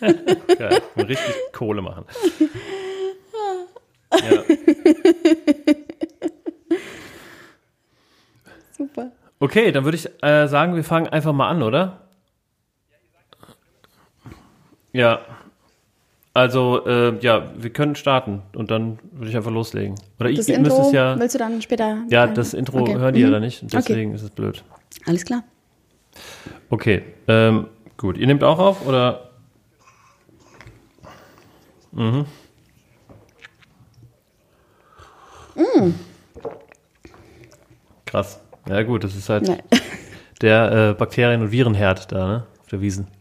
Geil. Richtig Kohle machen. Ja. Super. Okay, dann würde ich äh, sagen, wir fangen einfach mal an, oder? Ja. Also, äh, ja, wir können starten und dann würde ich einfach loslegen. Oder Das müsst Intro es ja. willst du dann später? Ja, rein? das Intro Okay. hören die ja Mhm. dann nicht und deswegen ist es blöd. Alles klar. Okay, ähm, gut. Ihr nehmt auch auf oder? Mhm. Krass. Ja gut, das ist halt Nein. der äh, Bakterien- und Virenherd da, ne? Auf der Wiesen.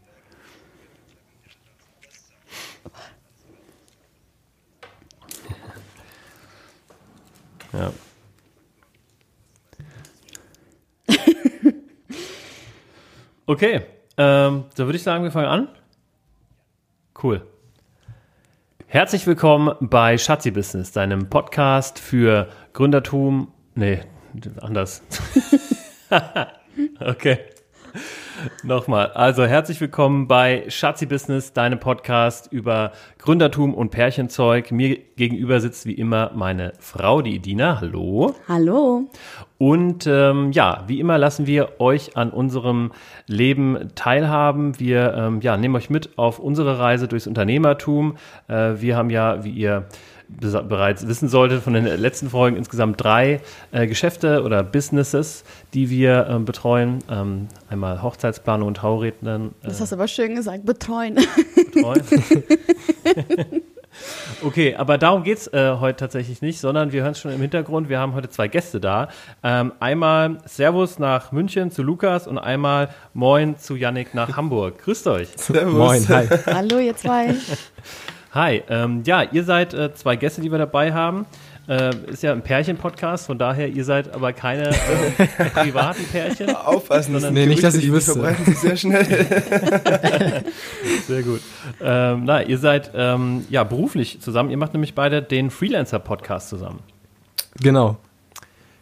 Ja. Okay, ähm, dann würde ich sagen, wir fangen an. Cool. Herzlich willkommen bei Schatzi Business, deinem Podcast für Gründertum. Nee, anders. okay. Nochmal. Also herzlich willkommen bei Schatzi Business, deinem Podcast über Gründertum und Pärchenzeug. Mir gegenüber sitzt wie immer meine Frau, die Edina. Hallo. Hallo. Und ähm, ja, wie immer lassen wir euch an unserem Leben teilhaben. Wir ähm, ja, nehmen euch mit auf unsere Reise durchs Unternehmertum. Äh, wir haben ja, wie ihr bereits wissen solltet, von den letzten Folgen insgesamt drei äh, Geschäfte oder Businesses, die wir ähm, betreuen. Ähm, einmal Hochzeitsplanung und Traurednern äh, Das hast du aber schön gesagt. Betreuen. betreuen. Okay, aber darum geht's äh, heute tatsächlich nicht, sondern wir hören es schon im Hintergrund. Wir haben heute zwei Gäste da. Ähm, einmal Servus nach München zu Lukas und einmal Moin zu Yannick nach Hamburg. Grüßt euch. Servus. Moin, hi. Hallo, ihr zwei. Hi, ähm, ja, ihr seid äh, zwei Gäste, die wir dabei haben. Äh, ist ja ein Pärchen-Podcast, von daher, ihr seid aber keine äh, privaten Pärchen. Aufpassen, sind Nee, nicht, dass ich die wüsste. verbreiten sich sehr schnell. Sehr gut. Ähm, na, ihr seid ähm, ja beruflich zusammen. Ihr macht nämlich beide den Freelancer-Podcast zusammen. Genau.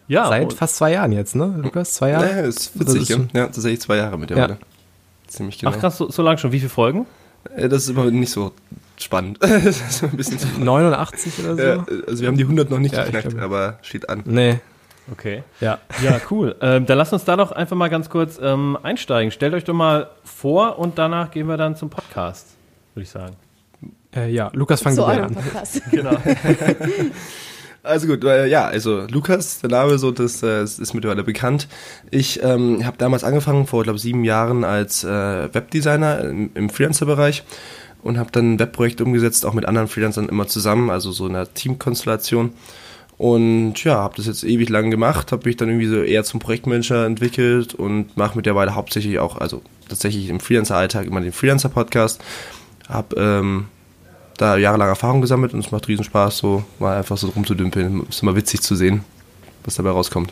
Ja, Seit fast zwei Jahren jetzt, ne, Lukas? Zwei Jahre? Ja, ist witzig, ist ja. ja. Tatsächlich zwei Jahre mittlerweile. Ja. Ziemlich genau. Ach krass, so, so lang schon. Wie viele Folgen? Äh, Das ist immer nicht so spannend. das ist ein bisschen zu 89 oder so? ja, also wir haben die 100 noch nicht Ja, geknackt, glaube- aber steht an. Nee, Okay. ja. Ja, cool. ähm, dann lasst uns da doch einfach mal ganz kurz ähm, einsteigen. Stellt euch doch mal vor und danach gehen wir dann zum Podcast, würde ich sagen. Äh, ja, Lukas, fang Zu du an. Podcast. Genau. Also gut, äh, ja, also Lukas, der Name so, das, äh, ist ist mittlerweile bekannt. Ich ähm, habe damals angefangen, vor, glaube sieben Jahren als äh, Webdesigner im, im Freelancer-Bereich und habe dann ein Webprojekt umgesetzt, auch mit anderen Freelancern immer zusammen, also so in einer Teamkonstellation. Und ja, habe das jetzt ewig lang gemacht, habe mich dann irgendwie so eher zum Projektmanager entwickelt und mache mittlerweile hauptsächlich auch, also tatsächlich im Freelancer-Alltag immer den Freelancer-Podcast. Habe ähm, da jahrelang Erfahrung gesammelt und es macht riesen Spaß, so mal einfach so rumzudümpeln. Ist immer witzig zu sehen, was dabei rauskommt.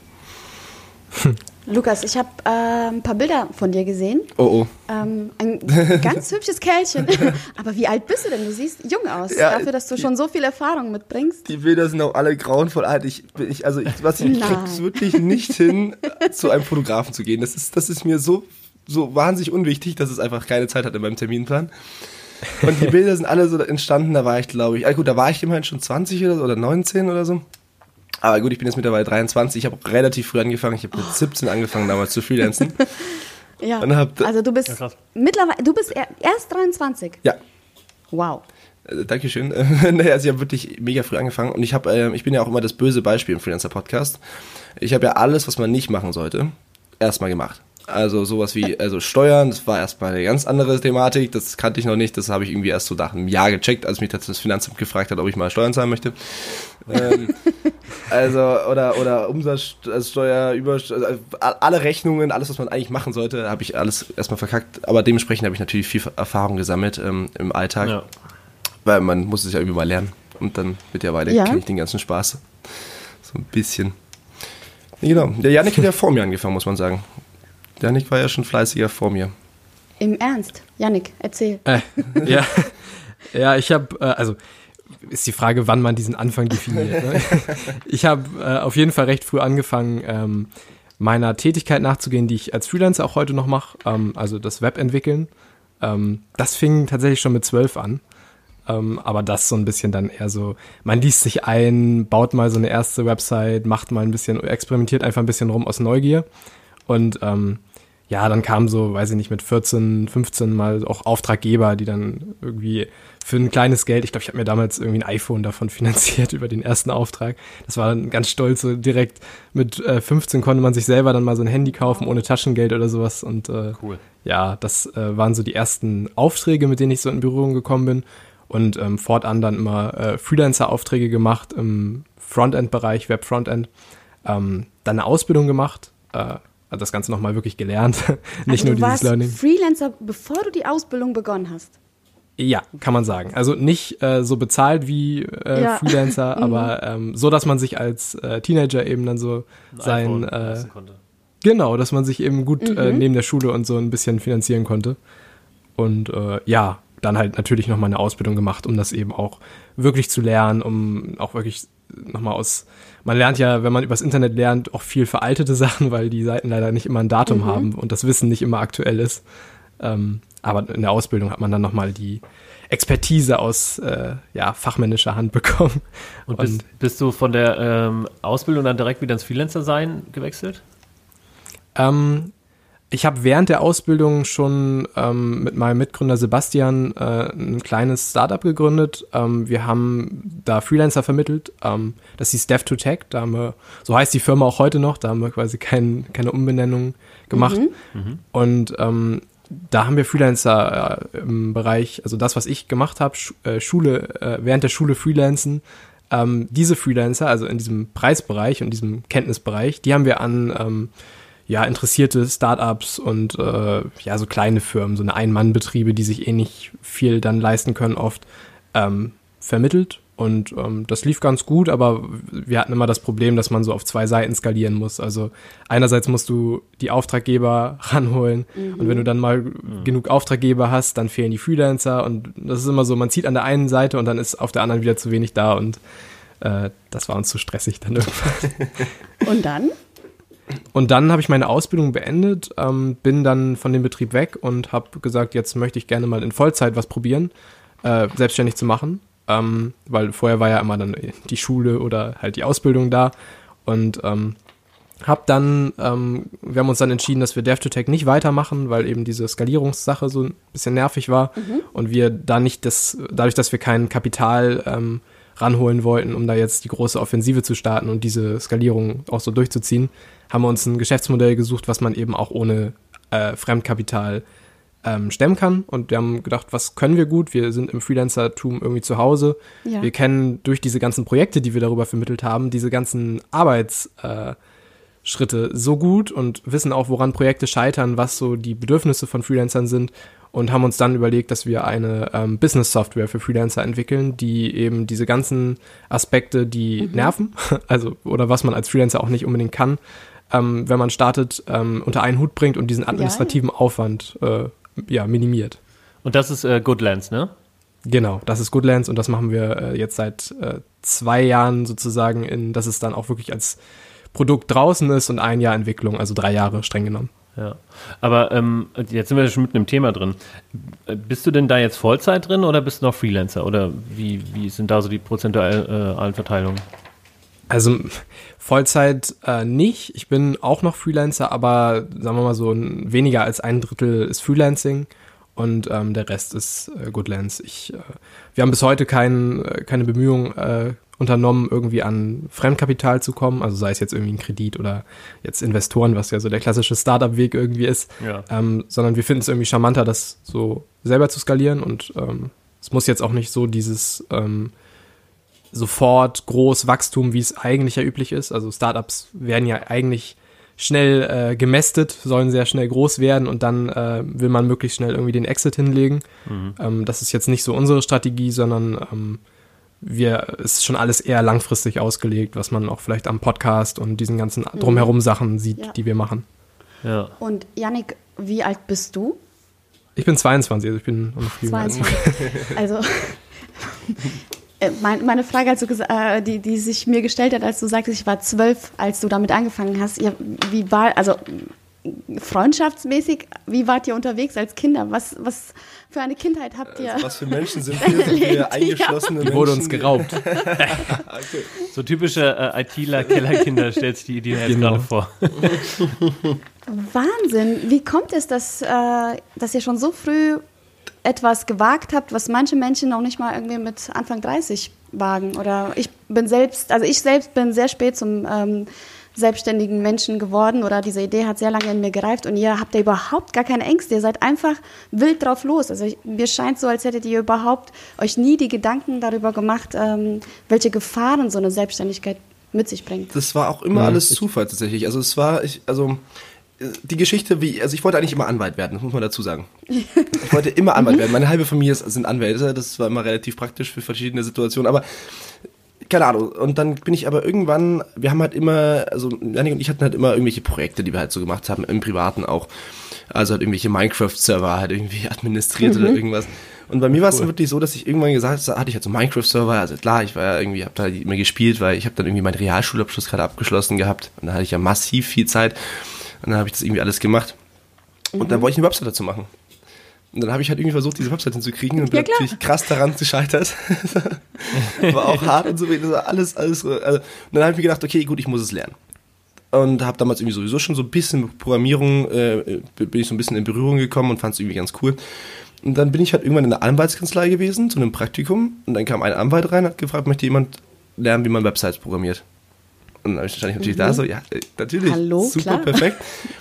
Lukas, ich habe äh, ein paar Bilder von dir gesehen. Oh oh. Ähm, ein ganz hübsches Kerlchen. Aber wie alt bist du denn? Du siehst jung aus. Ja, Dafür, dass du schon so viel Erfahrung mitbringst. Die Bilder sind auch alle grauenvoll alt. Ich, bin- ich, also ich, was ich, ich krieg's wirklich nicht hin, zu einem Fotografen zu gehen. Das ist, das ist mir so, so wahnsinnig unwichtig, dass es einfach keine Zeit hat in meinem Terminplan. Und die Bilder sind alle so entstanden, da war ich, glaube ich, ah gut, da war ich immerhin schon 20 oder so, oder 19 oder so. Aber gut, ich bin jetzt mittlerweile 23. Ich habe auch relativ früh angefangen. Ich habe mit 17 angefangen damals zu freelancen. Ja. Und hab- Also du bist Ja, mittlerweile, du bist er- erst 23. Ja, Wow. Äh, Dankeschön. naja, also ich habe wirklich mega früh angefangen und ich habe, äh, ich bin ja auch immer das böse Beispiel im Freelancer Podcast. Ich habe ja alles, was man nicht machen sollte, erstmal gemacht. Also sowas wie also Steuern, das war erstmal eine ganz andere Thematik, das kannte ich noch nicht, das habe ich irgendwie erst so nach einem Jahr gecheckt, als mich das Finanzamt gefragt hat, ob ich mal Steuern zahlen möchte. ähm, also oder oder Umsatzsteuer, über also alle Rechnungen, alles was man eigentlich machen sollte, habe ich alles erstmal verkackt, aber dementsprechend habe ich natürlich viel Erfahrung gesammelt ähm, im Alltag. Ja. Weil man muss es ja irgendwie mal lernen. Und dann mittlerweile Ja. kenne ich den ganzen Spaß. So ein bisschen. Ja, genau. Der Janik hat ja vor mir angefangen, muss man sagen. Janik war ja schon fleißiger vor mir. Im Ernst. Yannick, erzähl. Äh, ja. ja, ich habe, äh, also ist die Frage, wann man diesen Anfang definiert. Ne? Ich habe äh, auf jeden Fall recht früh angefangen, ähm, meiner Tätigkeit nachzugehen, die ich als Freelancer auch heute noch mache, ähm, also das Web entwickeln. Ähm, das fing tatsächlich schon mit zwölf an. Ähm, aber das so ein bisschen dann eher so, man liest sich ein, baut mal so eine erste Website, macht mal ein bisschen, experimentiert einfach ein bisschen rum aus Neugier. Und ähm, ja, dann kam so, weiß ich nicht, mit 14, 15 mal auch Auftraggeber, die dann irgendwie für ein kleines Geld, ich glaube, ich habe mir damals irgendwie ein iPhone davon finanziert über den ersten Auftrag. Das war dann ganz stolz, so direkt mit äh, 15 konnte man sich selber dann mal so ein Handy kaufen ohne Taschengeld oder sowas. Und äh, Cool. ja, das äh, waren so die ersten Aufträge, mit denen ich so in Berührung gekommen bin. Und ähm, fortan dann immer äh, Freelancer-Aufträge gemacht im Frontend-Bereich, Web-Frontend. Ähm, dann eine Ausbildung gemacht, äh, das Ganze nochmal wirklich gelernt. Nicht also nur du dieses warst Learning. Freelancer, bevor du die Ausbildung begonnen hast. Ja, kann man sagen. Also nicht äh, so bezahlt wie äh, Ja. Freelancer, Mhm. aber ähm, so, dass man sich als äh, Teenager eben dann so Ein sein, iPhone äh, genau, dass man sich eben gut äh, Mhm. neben der Schule und so ein bisschen finanzieren konnte. Und äh, ja, dann halt natürlich nochmal eine Ausbildung gemacht, um das eben auch wirklich zu lernen, um auch wirklich nochmal aus, man lernt ja, wenn man übers Internet lernt, auch viel veraltete Sachen, weil die Seiten leider nicht immer ein Datum Mhm. haben und das Wissen nicht immer aktuell ist. Ähm, aber in der Ausbildung hat man dann nochmal die Expertise aus äh, ja, fachmännischer Hand bekommen. Und bist, bist du von der ähm, Ausbildung dann direkt wieder ins Freelancer-Sein gewechselt? Ähm, ich habe während der Ausbildung schon ähm, mit meinem Mitgründer Sebastian äh, ein kleines Startup gegründet. Ähm, wir haben da Freelancer vermittelt. Ähm, das hieß Dev2Tech. Da haben wir, so heißt die Firma auch heute noch. Da haben wir quasi kein, keine Umbenennung gemacht. Und ähm, da haben wir Freelancer äh, im Bereich, also das, was ich gemacht habe, Schu äh, Schule, äh, während der Schule Freelancen. Ähm, diese Freelancer, also in diesem Preisbereich und diesem Kenntnisbereich, die haben wir an ähm, ja, interessierte Startups und äh, ja, so kleine Firmen, so eine Ein-Mann-Betriebe, die sich eh nicht viel dann leisten können, oft ähm, vermittelt. Und ähm, das lief ganz gut, aber wir hatten immer das Problem, dass man so auf zwei Seiten skalieren muss. Also einerseits musst du die Auftraggeber ranholen und wenn du dann mal genug Auftraggeber hast, dann fehlen die Freelancer und das ist immer so, man zieht an der einen Seite und dann ist auf der anderen wieder zu wenig da und äh, das war uns zu stressig dann irgendwann. Und dann? Und dann habe ich meine Ausbildung beendet, ähm, bin dann von dem Betrieb weg und habe gesagt, jetzt möchte ich gerne mal in Vollzeit was probieren, äh, selbstständig zu machen. Ähm, weil vorher war ja immer dann die Schule oder halt die Ausbildung da. Und ähm, habe dann, ähm, wir haben uns dann entschieden, dass wir Dev2Tech nicht weitermachen, weil eben diese Skalierungssache so ein bisschen nervig war und wir da nicht das, dadurch, dass wir kein Kapital ähm, ranholen wollten, um da jetzt die große Offensive zu starten und diese Skalierung auch so durchzuziehen, haben wir uns ein Geschäftsmodell gesucht, was man eben auch ohne äh, Fremdkapital ähm, stemmen kann. Und wir haben gedacht, was können wir gut? Wir sind im Freelancer-Tum irgendwie zu Hause. Ja. Wir kennen durch diese ganzen Projekte, die wir darüber vermittelt haben, diese ganzen Arbeitsschritte äh, so gut und wissen auch, woran Projekte scheitern, was so die Bedürfnisse von Freelancern sind und haben uns dann überlegt, dass wir eine ähm, Business-Software für Freelancer entwickeln, die eben diese ganzen Aspekte, die nerven, also oder was man als Freelancer auch nicht unbedingt kann, ähm, wenn man startet, ähm, unter einen Hut bringt und diesen administrativen Aufwand äh, ja, minimiert. Und das ist äh, Goodlands, ne? Genau, das ist Goodlands und das machen wir äh, jetzt seit äh, zwei Jahren sozusagen, in, dass es dann auch wirklich als Produkt draußen ist und ein Jahr Entwicklung, also drei Jahre streng genommen. Ja. Aber ähm, jetzt sind wir schon mitten im Thema drin. Äh, Bist du denn da jetzt Vollzeit drin oder bist du noch Freelancer? Oder wie, wie sind da so die prozentualen Verteilungen? Also Vollzeit äh, nicht. Ich bin auch noch Freelancer, aber sagen wir mal so ein, weniger als ein Drittel ist Freelancing und ähm, der Rest ist äh, Goodlands. Ich, äh, wir haben bis heute kein, äh, keine Bemühungen äh, unternommen, irgendwie an Fremdkapital zu kommen, also sei es jetzt irgendwie ein Kredit oder jetzt Investoren, was ja so der klassische Startup-Weg irgendwie ist, Ja. ähm, sondern wir finden es irgendwie charmanter, das so selber zu skalieren und ähm, es muss jetzt auch nicht so dieses ähm, sofort groß Wachstum, wie es eigentlich ja üblich ist. Also Startups werden ja eigentlich schnell äh, gemästet, sollen sehr schnell groß werden und dann äh, will man möglichst schnell irgendwie den Exit hinlegen. Ähm, das ist jetzt nicht so unsere Strategie, sondern ähm, wir es ist schon alles eher langfristig ausgelegt, was man auch vielleicht am Podcast und diesen ganzen drumherum Sachen sieht, Ja. die wir machen. Ja. Und Yannick, wie alt bist du? Ich bin 22, also ich bin als- 22. Also, meine Frage, als du gesa- äh, die, die sich mir gestellt hat, als du sagtest, ich war zwölf, als du damit angefangen hast, ja, wie war, also freundschaftsmäßig, wie wart ihr unterwegs als Kinder? Was, was für eine Kindheit habt ihr? Was für Menschen sind wir? Sind wir eingeschlossene Die Menschen? wurde uns geraubt. Okay. So typische äh, ITler-Kellerkinder stellt sich die Idee jetzt Genau. gerade vor. Wahnsinn. Wie kommt es, dass, äh, dass ihr schon so früh etwas gewagt habt, was manche Menschen noch nicht mal irgendwie mit Anfang 30 wagen? Oder ich bin selbst, also ich selbst bin sehr spät zum ähm, selbstständigen Menschen geworden oder diese Idee hat sehr lange in mir gereift und ihr habt ja überhaupt gar keine Ängste. Ihr seid einfach wild drauf los. Also ich, mir scheint so, als hättet ihr überhaupt euch nie die Gedanken darüber gemacht, ähm, welche Gefahren so eine Selbstständigkeit mit sich bringt. Das war auch immer Ja, alles Zufall tatsächlich. Also es war, ich, also die Geschichte, wie, also ich wollte eigentlich immer Anwalt werden, das muss man dazu sagen. Ich wollte immer Anwalt werden. Meine halbe Familie sind Anwälte, das war immer relativ praktisch für verschiedene Situationen, aber keine Ahnung. Und dann bin ich aber irgendwann, wir haben halt immer, also Janik und ich hatten halt immer irgendwelche Projekte, die wir halt so gemacht haben, im Privaten auch. Also halt irgendwelche Minecraft-Server halt irgendwie administriert oder irgendwas. Und bei mir war es dann wirklich so, dass ich irgendwann gesagt habe, hatte ich halt so Minecraft-Server, also klar, ich war ja irgendwie, hab da immer gespielt, weil ich habe dann irgendwie meinen Realschulabschluss gerade abgeschlossen gehabt. Und da hatte ich ja massiv viel Zeit. Und dann habe ich das irgendwie alles gemacht. Und dann wollte ich eine Website dazu machen. Und dann habe ich halt irgendwie versucht, diese Website hinzukriegen und bin Ja, natürlich krass daran gescheitert. war auch hart und so, das war alles, alles. so, Also, und dann habe ich mir gedacht, okay, gut, ich muss es lernen. Und habe damals irgendwie sowieso schon so ein bisschen mit Programmierung, äh, bin ich so ein bisschen in Berührung gekommen und fand es irgendwie ganz cool. Und dann bin ich halt irgendwann in der Anwaltskanzlei gewesen, zu einem Praktikum. Und dann kam ein Anwalt rein, hat gefragt, möchte jemand lernen, wie man Websites programmiert? Und dann stand ich natürlich da so, ja, äh, natürlich, Hallo, super, klar. perfekt.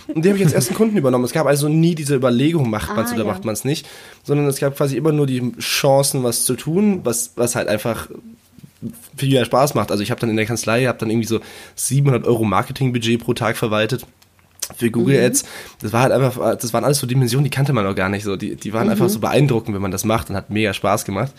Und die habe ich als ersten Kunden übernommen. Es gab also nie diese Überlegung, macht man es Ah, oder ja. macht man es nicht, sondern es gab quasi immer nur die Chancen, was zu tun, was, was halt einfach viel mehr Spaß macht. Also ich habe dann in der Kanzlei, habe dann irgendwie so 700 Euro Marketingbudget pro Tag verwaltet für Google Mhm. Ads. Das war halt einfach, das waren alles so Dimensionen, die kannte man noch gar nicht so. Die, die waren Mhm. einfach so beeindruckend, wenn man das macht und hat mega Spaß gemacht.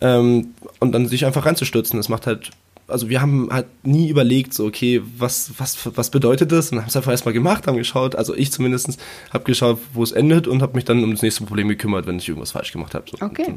Ähm, und dann sich einfach reinzustürzen, das macht halt, also wir haben halt nie überlegt, so, okay, was, was, was bedeutet das? Und haben es einfach erstmal gemacht, haben geschaut, also ich zumindest habe geschaut, wo es endet und habe mich dann um das nächste Problem gekümmert, wenn ich irgendwas falsch gemacht habe. So. Okay.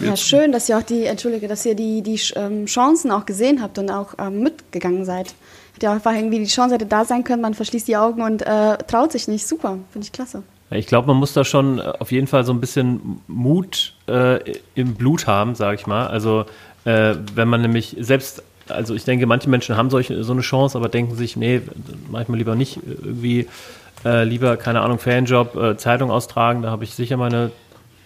Ja, schön, dass ihr auch die, entschuldige, dass ihr die, die ähm, Chancen auch gesehen habt und auch ähm, mitgegangen seid. Hätte ja auch einfach irgendwie die Chance hätte da sein können, man verschließt die Augen und äh, traut sich nicht. Super, finde ich klasse. Ich glaube, man muss da schon äh, auf jeden Fall so ein bisschen Mut äh, im Blut haben, sage ich mal. Also äh, wenn man nämlich selbst, also ich denke, manche Menschen haben solche, so eine Chance, aber denken sich, nee, manchmal lieber nicht irgendwie, äh, lieber, keine Ahnung, Fanjob, äh, Zeitung austragen, da habe ich sicher meine,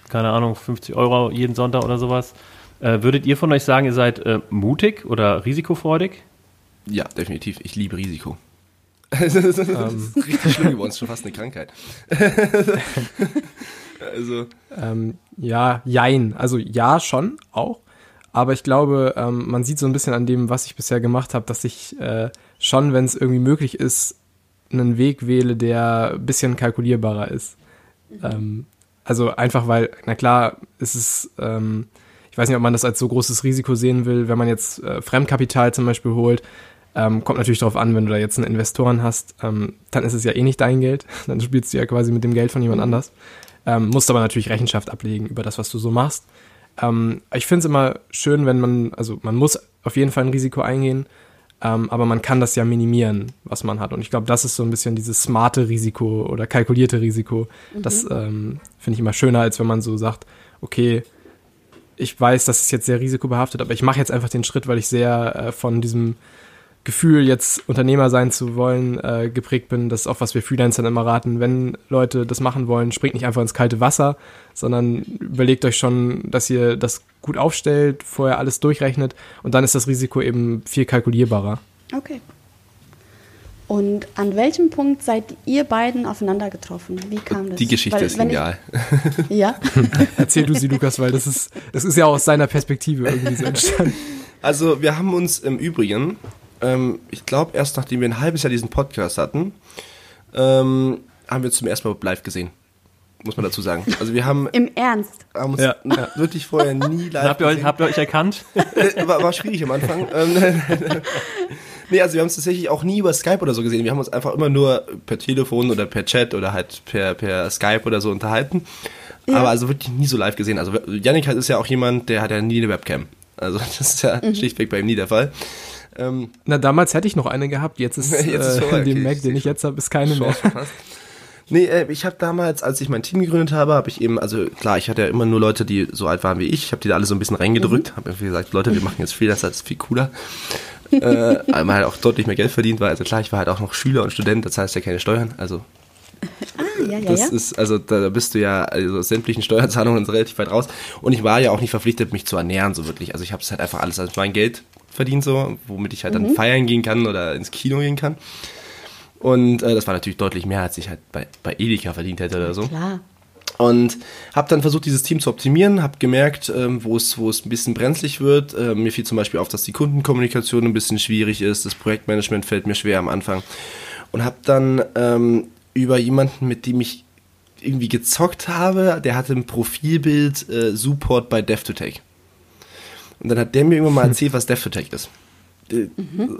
keine Ahnung, 50 Euro jeden Sonntag oder sowas. Äh, würdet ihr von euch sagen, ihr seid äh, mutig oder risikofreudig? Ja, definitiv. Ich liebe Risiko. das ist richtig schlimm geworden, ist schon fast eine Krankheit. also, Ähm, ja, jein. Also ja, schon auch. Aber ich glaube, ähm, man sieht so ein bisschen an dem, was ich bisher gemacht habe, dass ich äh, schon, wenn es irgendwie möglich ist, einen Weg wähle, der ein bisschen kalkulierbarer ist. Ähm, also einfach weil, na klar, es ist, ähm, ich weiß nicht, ob man das als so großes Risiko sehen will, wenn man jetzt äh, Fremdkapital zum Beispiel holt. Ähm, kommt natürlich darauf an, wenn du da jetzt einen Investoren hast, ähm, dann ist es ja eh nicht dein Geld. Dann spielst du ja quasi mit dem Geld von jemand anders. Ähm, musst aber natürlich Rechenschaft ablegen über das, was du so machst. Ähm, ich finde es immer schön, wenn man, also man muss auf jeden Fall ein Risiko eingehen, ähm, aber man kann das ja minimieren, was man hat. Und ich glaube, das ist so ein bisschen dieses smarte Risiko oder kalkulierte Risiko. Das ähm, finde ich immer schöner, als wenn man so sagt, okay, ich weiß, das ist jetzt sehr risikobehaftet, aber ich mache jetzt einfach den Schritt, weil ich sehr äh, von diesem Gefühl, jetzt Unternehmer sein zu wollen, äh, geprägt bin. Das ist auch, was wir Freelancern immer raten. Wenn Leute das machen wollen, springt nicht einfach ins kalte Wasser, sondern überlegt euch schon, dass ihr das gut aufstellt, vorher alles durchrechnet und dann ist das Risiko eben viel kalkulierbarer. Okay. Und an welchem Punkt seid ihr beiden aufeinander getroffen? Wie kam das? die Geschichte Weil, ist genial. Ich, ja. Erzähl du sie, Lukas, weil das ist, das ist ja aus seiner Perspektive irgendwie so entstanden. Also, wir haben uns im Übrigen, ähm, ich glaube, erst nachdem wir ein halbes Jahr diesen Podcast hatten, ähm, haben wir uns zum ersten Mal live gesehen. Muss man dazu sagen. Also, wir haben, Im Ernst. haben uns Ja. wirklich vorher nie live Habt ihr, euch, gesehen. habt ihr euch erkannt? Äh, war, war schwierig am Anfang. Ähm, nee, also wir haben uns tatsächlich auch nie über Skype oder so gesehen. Wir haben uns einfach immer nur per Telefon oder per Chat oder halt per, per Skype oder so unterhalten. Ja. Aber also wirklich nie so live gesehen. Also Yannick ist ja auch jemand, der hat ja nie eine Webcam. Also das ist ja Mhm. schlichtweg bei ihm nie der Fall. Ähm, Na, damals hätte ich noch eine gehabt, jetzt ist, Jetzt ist äh, in dem okay, Mac, ich den ich jetzt habe, ist keine mehr. Verpasst. Nee, äh, ich habe damals, als ich mein Team gegründet habe, habe ich eben, also klar, ich hatte ja immer nur Leute, die so alt waren wie ich. Ich habe die da alle so ein bisschen reingedrückt. Mhm. Habe irgendwie gesagt, Leute, wir machen jetzt Freelancer, das ist viel cooler. äh, einmal halt auch deutlich mehr Geld verdient, weil, also klar, ich war halt auch noch Schüler und Student, das heißt ja keine Steuern, also Ah, ja, ja, das ja. ist, also da bist du ja, also aus sämtlichen Steuerzahlungen relativ weit raus. Und ich war ja auch nicht verpflichtet, mich zu ernähren, so wirklich. Also ich habe es halt einfach alles als mein Geld verdient, so, womit ich halt dann Mhm. feiern gehen kann oder ins Kino gehen kann. Und äh, das war natürlich deutlich mehr, als ich halt bei, bei Edeka verdient hätte oder so. Klar. Und habe dann versucht, dieses Team zu optimieren, habe gemerkt, ähm, wo es wo es ein bisschen brenzlig wird. Ähm, mir fiel zum Beispiel auf, dass die Kundenkommunikation ein bisschen schwierig ist, das Projektmanagement fällt mir schwer am Anfang. Und habe dann ähm, über jemanden, mit dem ich irgendwie gezockt habe, der hatte ein Profilbild äh, Support bei DevToTech. Und dann hat der mir irgendwann mal erzählt, was DevToTech ist. Äh,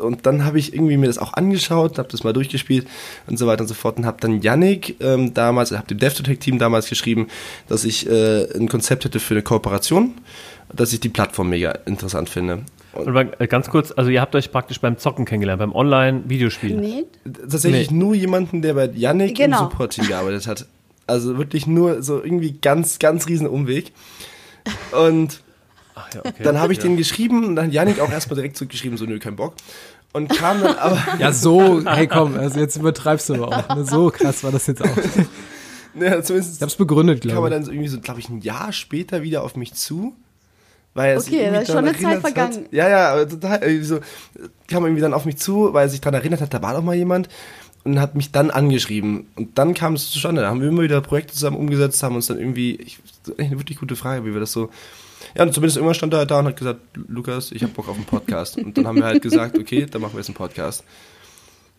Und dann habe ich irgendwie mir das auch angeschaut, habe das mal durchgespielt und so weiter und so fort und habe dann Yannick ähm, damals, habe dem DevToTech-Team damals geschrieben, dass ich äh, ein Konzept hätte für eine Kooperation, dass ich die Plattform mega interessant finde. Und äh, ganz kurz, also ihr habt euch praktisch beim Zocken kennengelernt, beim Online-Videospielen. Nee. tatsächlich Nee. nur jemanden, der bei Yannick Genau. im Support-Team gearbeitet hat. Also wirklich nur so irgendwie ganz, ganz riesen Umweg. Und Ach, ja, okay. dann habe ich den geschrieben und dann hat Yannick auch erstmal direkt zurückgeschrieben, so nö, kein Bock. Und kam dann aber, Ja, so, hey komm, also jetzt übertreibst du aber auch. Ne? So krass war das jetzt auch. Ich ne, zumindest hab's begründet, kam er glaube ich. dann so irgendwie so, glaube ich, ein Jahr später wieder auf mich zu. Weil er sich Okay, da ist schon eine Zeit erinnert vergangen. Hat. Ja, ja, aber total. Irgendwie so, kam er irgendwie dann auf mich zu, weil er sich daran erinnert hat, da war doch mal jemand und hat mich dann angeschrieben. Und dann kam es zustande. Da haben wir immer wieder Projekte zusammen umgesetzt, haben uns dann irgendwie, ich, das ist echt eine wirklich gute Frage, wie wir das so. Ja, und zumindest irgendwann stand er halt da und hat gesagt, Lukas, ich habe Bock auf einen Podcast. Und dann haben wir halt gesagt, okay, dann machen wir jetzt einen Podcast.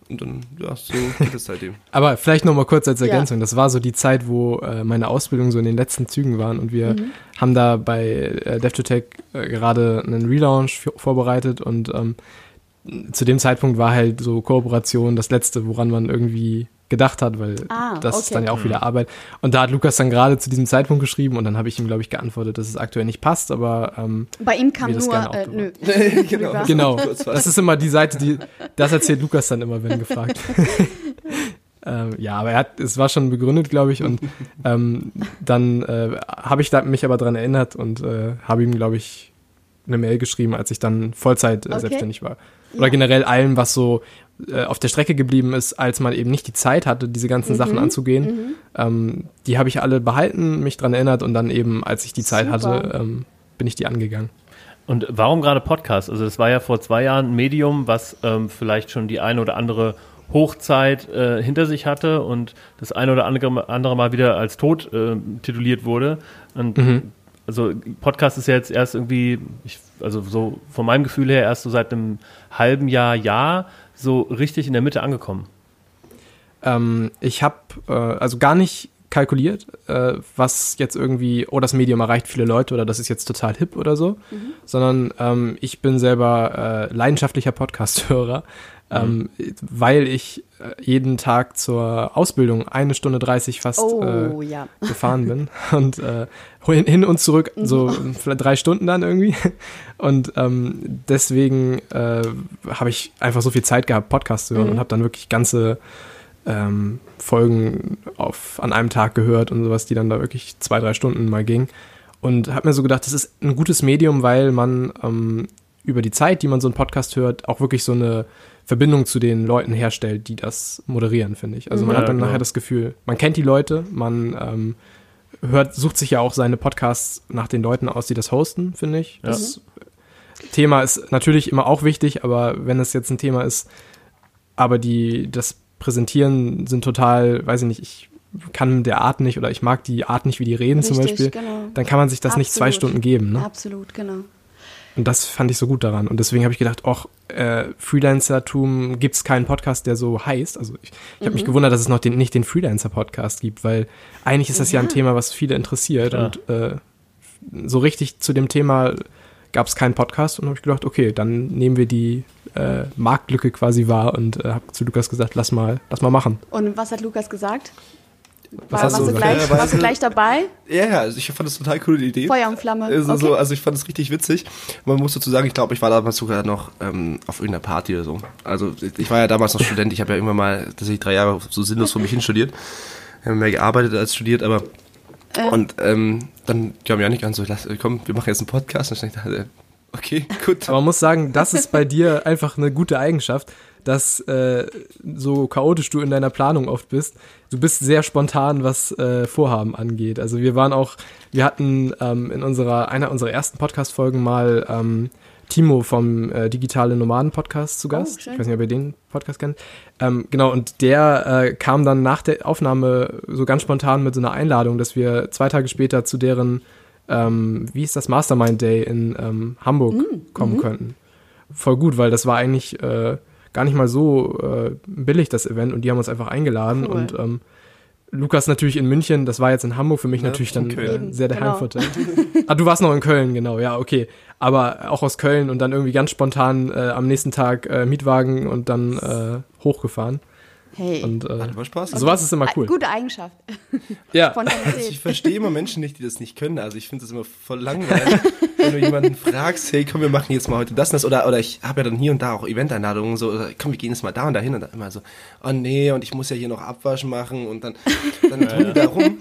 Und dann, ja, so geht es seitdem. Aber vielleicht noch mal kurz als Ja. Ergänzung. Das war so die Zeit, wo äh, meine Ausbildung so in den letzten Zügen waren und wir haben da bei äh, DevToTech äh, gerade einen Relaunch vorbereitet und ähm, zu dem Zeitpunkt war halt so Kooperation das Letzte, woran man irgendwie gedacht hat, weil Ah, das ist okay. dann ja auch wieder Arbeit. Und da hat Lukas dann gerade zu diesem Zeitpunkt geschrieben und dann habe ich ihm, glaube ich, geantwortet, dass es aktuell nicht passt, aber ähm, Bei ihm kam nur, gerne äh, nö. genau. genau, das ist immer die Seite, die, das erzählt Lukas dann immer, wenn gefragt. ähm, ja, aber er hat, es war schon begründet, glaube ich, und ähm, dann äh, habe ich da, mich aber dran erinnert und äh, habe ihm, glaube ich, eine Mail geschrieben, als ich dann Vollzeit äh, Okay. selbstständig war. Oder Ja. generell allem, was so auf der Strecke geblieben ist, als man eben nicht die Zeit hatte, diese ganzen Mhm. Sachen anzugehen. Ähm, die habe ich alle behalten, mich dran erinnert und dann eben, als ich die Zeit Super. hatte, ähm, bin ich die angegangen. Und warum gerade Podcast? Also das war ja vor zwei Jahren ein Medium, was ähm, vielleicht schon die eine oder andere Hochzeit äh, hinter sich hatte und das eine oder andere, andere Mal wieder als tot äh, tituliert wurde. Und also Podcast ist ja jetzt erst irgendwie, ich, also so von meinem Gefühl her erst so seit einem halben Jahr, Jahr so richtig in der Mitte angekommen. Ähm, ich habe äh, also gar nicht kalkuliert, äh, was jetzt irgendwie, oh, das Medium erreicht viele Leute oder das ist jetzt total hip oder so, sondern ähm, ich bin selber äh, leidenschaftlicher Podcast-Hörer, ähm, weil ich äh, jeden Tag zur Ausbildung eine Stunde 30 fast Oh, äh, ja. gefahren bin und äh, hin, hin und zurück so vielleicht drei Stunden dann irgendwie. Und ähm, deswegen äh, habe ich einfach so viel Zeit gehabt Podcast zu hören und habe dann wirklich ganze ähm, Folgen auf an einem Tag gehört und sowas die dann da wirklich zwei drei Stunden mal ging. Und habe mir so gedacht das ist ein gutes Medium weil man ähm, über die Zeit die man so einen Podcast hört auch wirklich so eine Verbindung zu den Leuten herstellt die das moderieren finde ich also man Ja, hat dann genau. nachher das Gefühl man kennt die Leute man ähm, hört, sucht sich ja auch seine Podcasts nach den Leuten aus, die das hosten, finde ich. Ja. Das Thema ist natürlich immer auch wichtig, aber wenn es jetzt ein Thema ist, aber die das Präsentieren sind total, weiß ich nicht, ich kann der Art nicht oder ich mag die Art nicht, wie die reden zum Richtig, Beispiel, genau. dann kann man sich das nicht zwei Absolut. Stunden geben. Ne? Absolut, genau. Und das fand ich so gut daran. Und deswegen habe ich gedacht, auch äh, Freelancertum gibt es keinen Podcast, der so heißt. Also ich, ich habe mich gewundert, dass es noch den, nicht den Freelancer-Podcast gibt, weil eigentlich ist das ja, ein Ja. Thema, was viele interessiert. Klar. Und äh, so richtig zu dem Thema gab es keinen Podcast und habe ich gedacht, okay, dann nehmen wir die äh, Marktlücke quasi wahr und äh, habe zu Lukas gesagt, lass mal, lass mal machen. Und was hat Lukas gesagt? Was War, hast warst, du gleich, warst du gleich dabei? Ja, ja, also ich fand das total coole Idee. Feuer und Flamme. Also, okay. so, also ich fand es richtig witzig. Man muss dazu sagen, ich glaube, ich war damals sogar noch ähm, auf irgendeiner Party oder so. Also ich war ja damals noch Student, ich habe ja irgendwann mal tatsächlich drei Jahre so sinnlos vor mich hin studiert. Wir haben mehr gearbeitet als studiert, aber Äh. und ähm, dann kam ja nicht ganz so, lass, komm, wir machen jetzt einen Podcast. Und ich dachte, äh, okay, gut. Aber man muss sagen, das ist bei dir einfach eine gute Eigenschaft, dass äh, so chaotisch du in deiner Planung oft bist. Du bist sehr spontan, was äh, Vorhaben angeht. Also wir waren auch, wir hatten ähm, in unserer einer unserer ersten Podcast-Folgen mal ähm, Timo vom äh, Digitale Nomaden Podcast zu Gast. schön. ich weiß nicht, ob ihr den Podcast kennt. Ähm, genau, und der äh, kam dann nach der Aufnahme so ganz spontan mit so einer Einladung, dass wir zwei Tage später zu deren, ähm, wie ist das, Mastermind Day in ähm, Hamburg Mm, kommen mhm. könnten. Voll gut, weil das war eigentlich äh, gar nicht mal so äh, billig, das Event, und die haben uns einfach eingeladen Cool. und ähm, Lukas natürlich in München, das war jetzt in Hamburg für mich Ja, natürlich dann Köln. äh, sehr der Genau. Heimvorteil. ah, du warst noch in Köln, genau, ja, okay. Aber auch aus Köln und dann irgendwie ganz spontan äh, am nächsten Tag äh, Mietwagen und dann äh, hochgefahren. Hey. Und äh, Hat aber Spaß. sowas ist immer cool. Gute Eigenschaft. Ja, Also ich verstehe immer Menschen nicht, die das nicht können. Also ich finde das immer voll langweilig, wenn du jemanden fragst, hey, komm, wir machen jetzt mal heute das und das. Oder, oder ich habe ja dann hier und da auch Eventeinladungen, so, oder, komm, wir gehen jetzt mal da und dahin. Und dann immer so, oh nee, und ich muss ja hier noch Abwasch machen und dann, dann tun die da rum.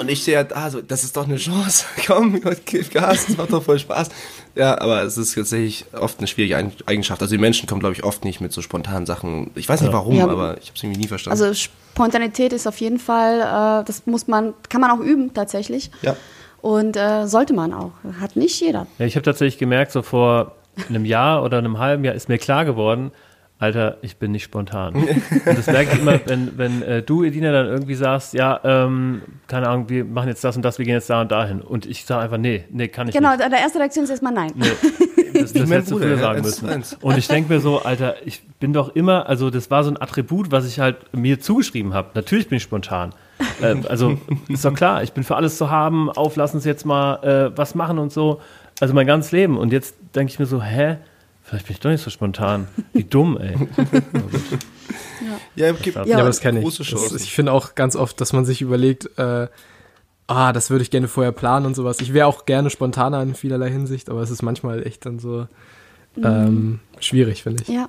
Und ich sehe halt, ah, so, das ist doch eine Chance. Komm, gib Gas, das macht doch voll Spaß. Ja, aber es ist tatsächlich oft eine schwierige Eig- Eigenschaft. Also die Menschen kommen, glaube ich, oft nicht mit so spontanen Sachen. Ich weiß nicht warum, Ja. aber ich habe es irgendwie nie verstanden. Also Spontanität ist auf jeden Fall, äh, das muss man, kann man auch üben tatsächlich. ja. Und äh, sollte man auch. Hat nicht jeder. Ja, ich habe tatsächlich gemerkt, so vor einem Jahr oder einem halben Jahr ist mir klar geworden, Alter, ich bin nicht spontan. Und das merke ich immer, wenn, wenn äh, du, Edina, dann irgendwie sagst, ja, ähm, keine Ahnung, wir machen jetzt das und das, wir gehen jetzt da und dahin. Und ich sage einfach, nee, nee, kann ich Genau, nicht. der erste Reaktion ist erstmal nein. Nee, das, das hättest du früher sagen müssen. Und ich denke mir so, Alter, ich bin doch immer, also das war so ein Attribut, was ich halt mir zugeschrieben habe. Natürlich bin ich spontan. ähm, also ist doch klar, ich bin für alles zu haben, auf, lass uns jetzt mal äh, was machen und so. Also mein ganzes Leben. Und jetzt denke ich mir so, hä? Vielleicht bin ich doch nicht so spontan. Wie dumm, ey. Ja, gibt, Ja, Ja, aber das kenne ich. große Das, ich finde auch ganz oft, dass man sich überlegt, äh, ah, das würde ich gerne vorher planen und sowas. Ich wäre auch gerne spontaner in vielerlei Hinsicht, aber es ist manchmal echt dann so ähm, schwierig, finde ich. Ja.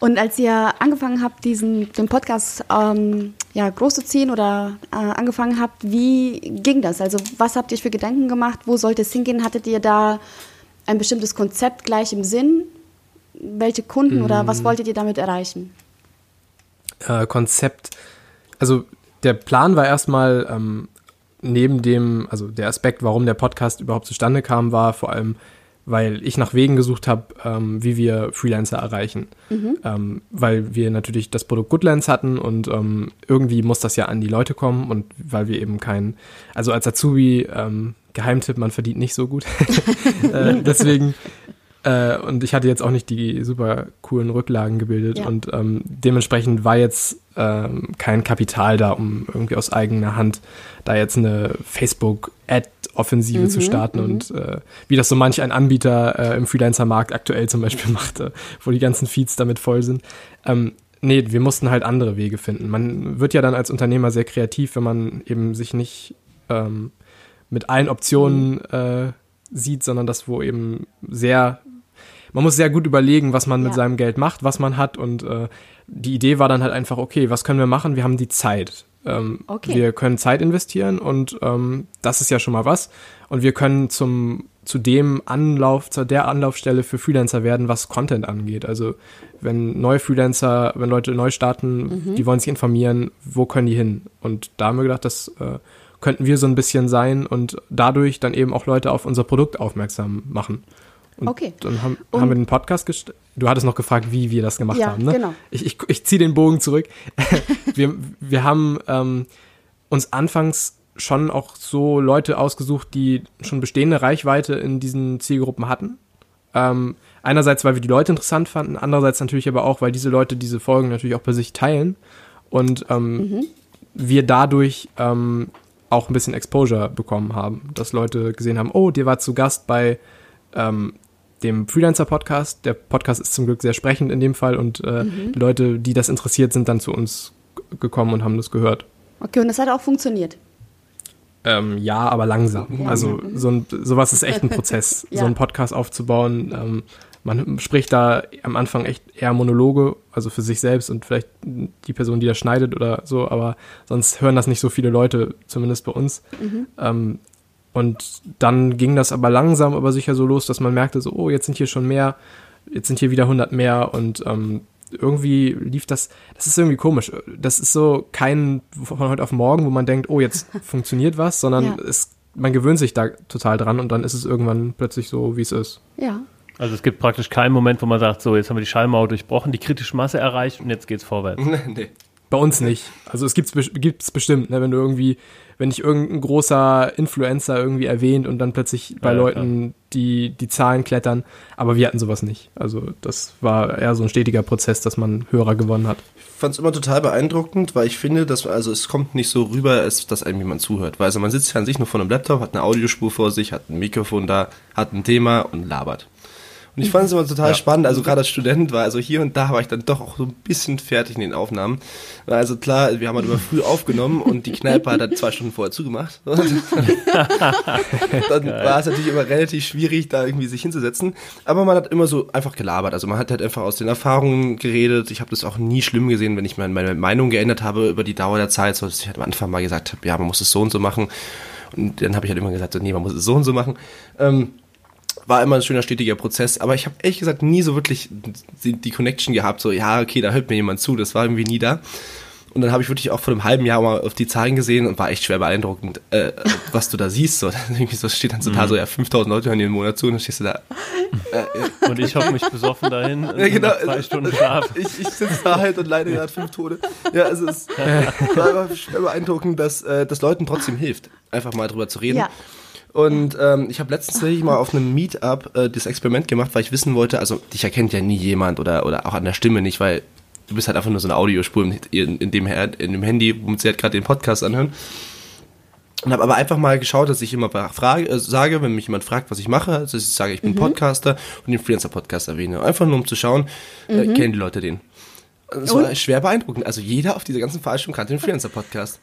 Und als ihr angefangen habt, diesen, den Podcast ähm, ja, groß zu ziehen oder äh, angefangen habt, wie ging das? Also was habt ihr für Gedanken gemacht? Wo sollte es hingehen? Hattet ihr da ein bestimmtes Konzept gleich im Sinn? Welche Kunden oder was wolltet ihr damit erreichen? äh, Konzept, also der Plan war erstmal ähm, neben dem, also der Aspekt, warum der Podcast überhaupt zustande kam, war vor allem, weil ich nach Wegen gesucht habe, ähm, wie wir Freelancer erreichen. Ähm, weil wir natürlich das Produkt Goodlands hatten und ähm, irgendwie muss das ja an die Leute kommen und weil wir eben kein, also als Azubi, ähm, Geheimtipp, man verdient nicht so gut. äh, deswegen äh, und ich hatte jetzt auch nicht die super coolen Rücklagen gebildet Ja. und ähm, dementsprechend war jetzt ähm, kein Kapital da, um irgendwie aus eigener Hand da jetzt eine Facebook-Ad-Offensive zu starten und äh, wie das so manch ein Anbieter äh, im Freelancer-Markt aktuell zum Beispiel macht, äh, wo die ganzen Feeds damit voll sind. Ähm, nee, wir mussten halt andere Wege finden. Man wird ja dann als Unternehmer sehr kreativ, wenn man eben sich nicht ähm, mit allen Optionen äh, sieht, sondern das, wo eben sehr, man muss sehr gut überlegen, was man mit Ja. seinem Geld macht, was man hat und äh, die Idee war dann halt einfach, okay, was können wir machen? Wir haben die Zeit. Ähm, Okay. Wir können Zeit investieren und ähm, das ist ja schon mal was. Und wir können zum zu dem Anlauf, zu der Anlaufstelle für Freelancer werden, was Content angeht. Also wenn neue Freelancer, wenn Leute neu starten, die wollen sich informieren, wo können die hin? Und da haben wir gedacht, das äh, könnten wir so ein bisschen sein und dadurch dann eben auch Leute auf unser Produkt aufmerksam machen. Und Okay. dann haben, Und- haben wir den Podcast gestellt. Du hattest noch gefragt, wie wir das gemacht Ja, haben, ne? genau. Ich, ich, ich ziehe den Bogen zurück. wir, wir haben ähm, uns anfangs schon auch so Leute ausgesucht, die schon bestehende Reichweite in diesen Zielgruppen hatten. Ähm, einerseits, weil wir die Leute interessant fanden, andererseits natürlich aber auch, weil diese Leute diese Folgen natürlich auch bei sich teilen und ähm, wir dadurch ähm, auch ein bisschen Exposure bekommen haben, dass Leute gesehen haben, oh, der war zu Gast bei ähm, dem Freelancer-Podcast. Der Podcast ist zum Glück sehr sprechend in dem Fall und äh, die Leute, die das interessiert, sind dann zu uns gekommen und haben das gehört. Okay, und das hat auch funktioniert. Ähm, ja, aber langsam. Also so ein, sowas ist echt ein Prozess, Ja. so einen Podcast aufzubauen. Ähm, man spricht da am Anfang echt eher Monologe, also für sich selbst und vielleicht die Person, die das schneidet oder so, aber sonst hören das nicht so viele Leute, zumindest bei uns. Mhm. Ähm, und dann ging das aber langsam, aber sicher so los, dass man merkte, so, oh, jetzt sind hier schon mehr, jetzt sind hier wieder 100 mehr und ähm, irgendwie lief das, das ist irgendwie komisch. Das ist so kein von heute auf morgen, wo man denkt, oh, jetzt funktioniert was, sondern ja. es, man gewöhnt sich da total dran und dann ist es irgendwann plötzlich so, wie es ist. Ja. Also es gibt praktisch keinen Moment, wo man sagt, so, jetzt haben wir die Schallmauer durchbrochen, die kritische Masse erreicht und jetzt geht's vorwärts. nee. Bei uns nicht. Also es gibt's, gibt's bestimmt, ne, wenn du irgendwie, wenn dich irgendein großer Influencer irgendwie erwähnt und dann plötzlich bei ja, Leuten die, die Zahlen klettern. Aber wir hatten sowas nicht. Also das war eher so ein stetiger Prozess, dass man Hörer gewonnen hat. Ich fand es immer total beeindruckend, weil ich finde, dass also es kommt nicht so rüber, als dass einem jemand zuhört. Weil also man sitzt ja an sich nur vor einem Laptop, hat eine Audiospur vor sich, hat ein Mikrofon da, hat ein Thema und labert. Und ich fand es immer total ja. spannend, also gerade als Student war, also hier und da war ich dann doch auch so ein bisschen fertig in den Aufnahmen. Also klar, wir haben halt immer früh aufgenommen und die Kneipe hat dann zwei Stunden vorher zugemacht. dann war es natürlich immer relativ schwierig, da irgendwie sich hinzusetzen. Aber man hat immer so einfach gelabert. Also man hat halt einfach aus den Erfahrungen geredet. Ich habe das auch nie schlimm gesehen, wenn ich meine Meinung geändert habe über die Dauer der Zeit, so dass ich halt am Anfang mal gesagt habe, ja, man muss es so und so machen. Und dann habe ich halt immer gesagt, so, nee, man muss es so und so machen. Ähm, war immer ein schöner, stetiger Prozess, aber ich habe ehrlich gesagt nie so wirklich die, die, Connection gehabt, so, ja, okay, da hört mir jemand zu, das war irgendwie nie da. Und dann habe ich wirklich auch vor einem halben Jahr mal auf die Zahlen gesehen und war echt schwer beeindruckend, äh, was du da siehst. So, irgendwie so steht dann so da, mhm. so, ja, 5000 Leute hören dir im Monat zu und dann stehst du da. Äh, und ich hocke mich besoffen dahin, ja, genau, zwei Stunden Schlaf. Ich, ich sitze da halt und leide gerade fünf Tode. Ja, also es war einfach schwer beeindruckend, dass äh, das Leuten trotzdem hilft, einfach mal drüber zu reden. Ja. Und ähm, ich habe letztens tatsächlich mal auf einem Meetup äh, das Experiment gemacht, weil ich wissen wollte, also dich erkennt ja nie jemand oder, oder auch an der Stimme nicht, weil du bist halt einfach nur so eine Audiospur in, in, dem, in dem Handy, womit sie halt gerade den Podcast anhören. Und habe aber einfach mal geschaut, dass ich immer frage, äh, sage, wenn mich jemand fragt, was ich mache, also ich sage, ich bin mhm. Podcaster und den Freelancer-Podcast erwähne. Einfach nur um zu schauen, äh, mhm. äh, kennen die Leute den. Das war schwer beeindruckend. Also jeder auf dieser ganzen Veranstaltung kannte den Freelancer-Podcast.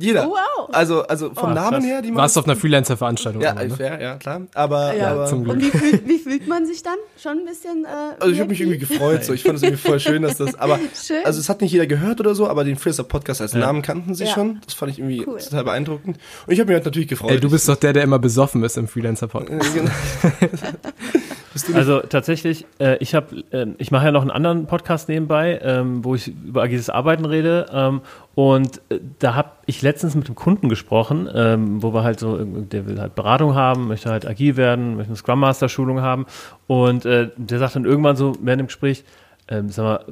Jeder. Oh, wow. Also, also vom oh, Namen her, die Warst du auf einer Freelancer-Veranstaltung? Ja, ne? fair, ja, klar. Aber, ja, aber zum Glück. Und wie fühlt, wie fühlt man sich dann? Schon ein bisschen. Äh, also, ich habe mich irgendwie gefreut. So. Ich fand es irgendwie voll schön, dass das. Aber, schön. also, es hat nicht jeder gehört oder so, aber den Freelancer-Podcast als ja. Namen kannten sie ja. schon. Das fand ich irgendwie cool. total beeindruckend. Und ich habe mich halt natürlich gefreut. Ey, du bist doch der, der immer besoffen ist im Freelancer-Podcast. Genau. also tatsächlich, äh, ich habe, äh, ich mache ja noch einen anderen Podcast nebenbei, ähm, wo ich über agiles Arbeiten rede. Ähm, und äh, da habe ich letztens mit einem Kunden gesprochen, ähm, wo wir halt so, der will halt Beratung haben, möchte halt agil werden, möchte eine Scrum Master Schulung haben. Und äh, der sagt dann irgendwann so während dem Gespräch, ähm, sag mal,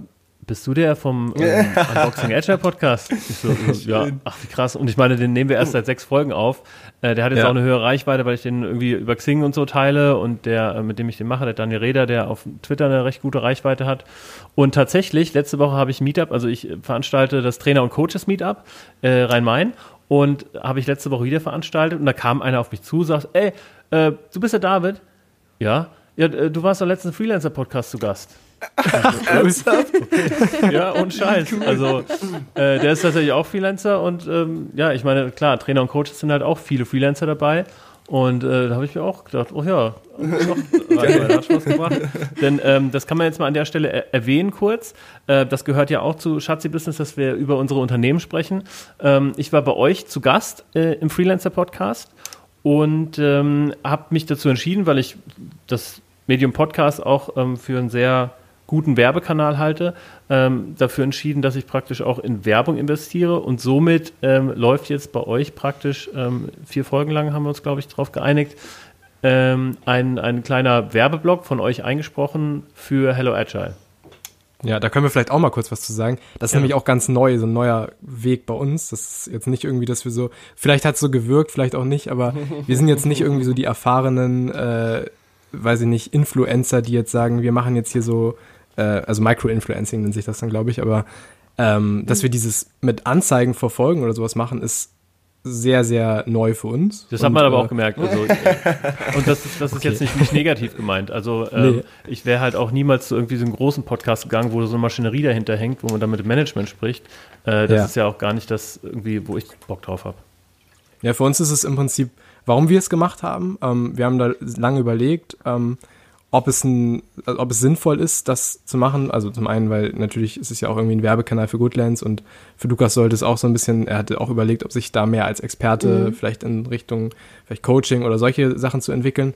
bist du der vom ähm, Unboxing Agile Podcast? So, so, ja, ach wie krass. Und ich meine, den nehmen wir erst seit sechs Folgen auf. Äh, der hat jetzt ja. auch eine höhere Reichweite, weil ich den irgendwie über Xing und so teile und der, äh, mit dem ich den mache, der Daniel Reder, der auf Twitter eine recht gute Reichweite hat. Und tatsächlich, letzte Woche habe ich Meetup, also ich veranstalte das Trainer- und Coaches-Meetup äh, Rhein-Main und habe ich letzte Woche wieder veranstaltet und da kam einer auf mich zu, sagt, ey, äh, du bist der David? Ja. Ja, äh, du warst doch letzten Freelancer-Podcast zu Gast. Ernsthaft? Ja, und Scheiß. Also, äh, der ist tatsächlich auch Freelancer und ähm, ja, ich meine, klar, Trainer und Coaches sind halt auch viele Freelancer dabei. Und äh, da habe ich mir auch gedacht, oh ja, hat Spaß gemacht. Denn ähm, das kann man jetzt mal an der Stelle er erwähnen kurz. Äh, das gehört ja auch zu Schatzi Business, dass wir über unsere Unternehmen sprechen. Ähm, ich war bei euch zu Gast äh, im Freelancer-Podcast und ähm, habe mich dazu entschieden, weil ich das Medium Podcast auch ähm, für einen sehr guten Werbekanal halte, ähm, dafür entschieden, dass ich praktisch auch in Werbung investiere und somit ähm, läuft jetzt bei euch praktisch ähm, vier Folgen lang haben wir uns, glaube ich, darauf geeinigt, ähm, ein, ein kleiner Werbeblock von euch eingesprochen für Hello Agile. Ja, da können wir vielleicht auch mal kurz was zu sagen. Das ist ja. nämlich auch ganz neu, so ein neuer Weg bei uns. Das ist jetzt nicht irgendwie, dass wir so, vielleicht hat es so gewirkt, vielleicht auch nicht, aber wir sind jetzt nicht irgendwie so die erfahrenen, äh, weiß ich nicht, Influencer, die jetzt sagen, wir machen jetzt hier so äh, also Micro-Influencing nennt sich das dann, glaube ich, aber ähm, dass wir dieses mit Anzeigen verfolgen oder sowas machen, ist sehr, sehr neu für uns. Das und, hat man aber äh, auch gemerkt. Also, und das ist, das ist okay. jetzt nicht, nicht negativ gemeint. Also ähm, nee. ich wäre halt auch niemals zu irgendwie so einem großen Podcast gegangen, wo so eine Maschinerie dahinter hängt, wo man dann mit dem Management spricht. Äh, das ja. ist ja auch gar nicht das irgendwie, wo ich Bock drauf habe. Ja, für uns ist es im Prinzip, warum wir es gemacht haben. Ähm, wir haben da lange überlegt. Ähm, ob es, ein, ob es sinnvoll ist, das zu machen. Also zum einen, weil natürlich ist es ja auch irgendwie ein Werbekanal für Goodlands und für Lukas sollte es auch so ein bisschen, er hatte auch überlegt, ob sich da mehr als Experte Mhm. vielleicht in Richtung vielleicht Coaching oder solche Sachen zu entwickeln.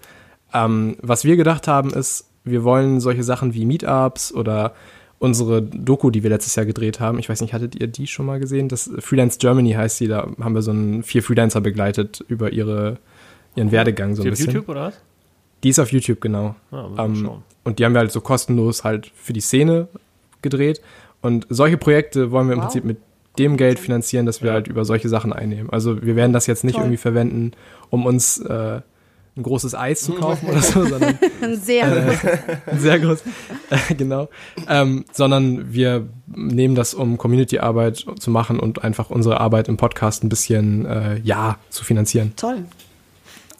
Ähm, was wir gedacht haben, ist, wir wollen solche Sachen wie Meetups oder unsere Doku, die wir letztes Jahr gedreht haben. Ich weiß nicht, hattet ihr die schon mal gesehen? Das Freelance Germany heißt sie. Da haben wir so einen vier Freelancer begleitet über ihre, ihren Werdegang so ein auf bisschen. YouTube oder was? Die ist auf YouTube, genau. Ja, man Ähm, und die haben wir halt so kostenlos halt für die Szene gedreht. Und solche Projekte wollen wir im Wow. Prinzip mit dem Geld finanzieren, dass wir Ja. halt über solche Sachen einnehmen. Also wir werden das jetzt nicht Toll. irgendwie verwenden, um uns äh, ein großes Eis zu kaufen oder so, sondern Sehr gut. sehr groß, äh, genau, ähm, sondern wir nehmen das, um Community-Arbeit zu machen und einfach unsere Arbeit im Podcast ein bisschen, äh, ja, zu finanzieren. Toll.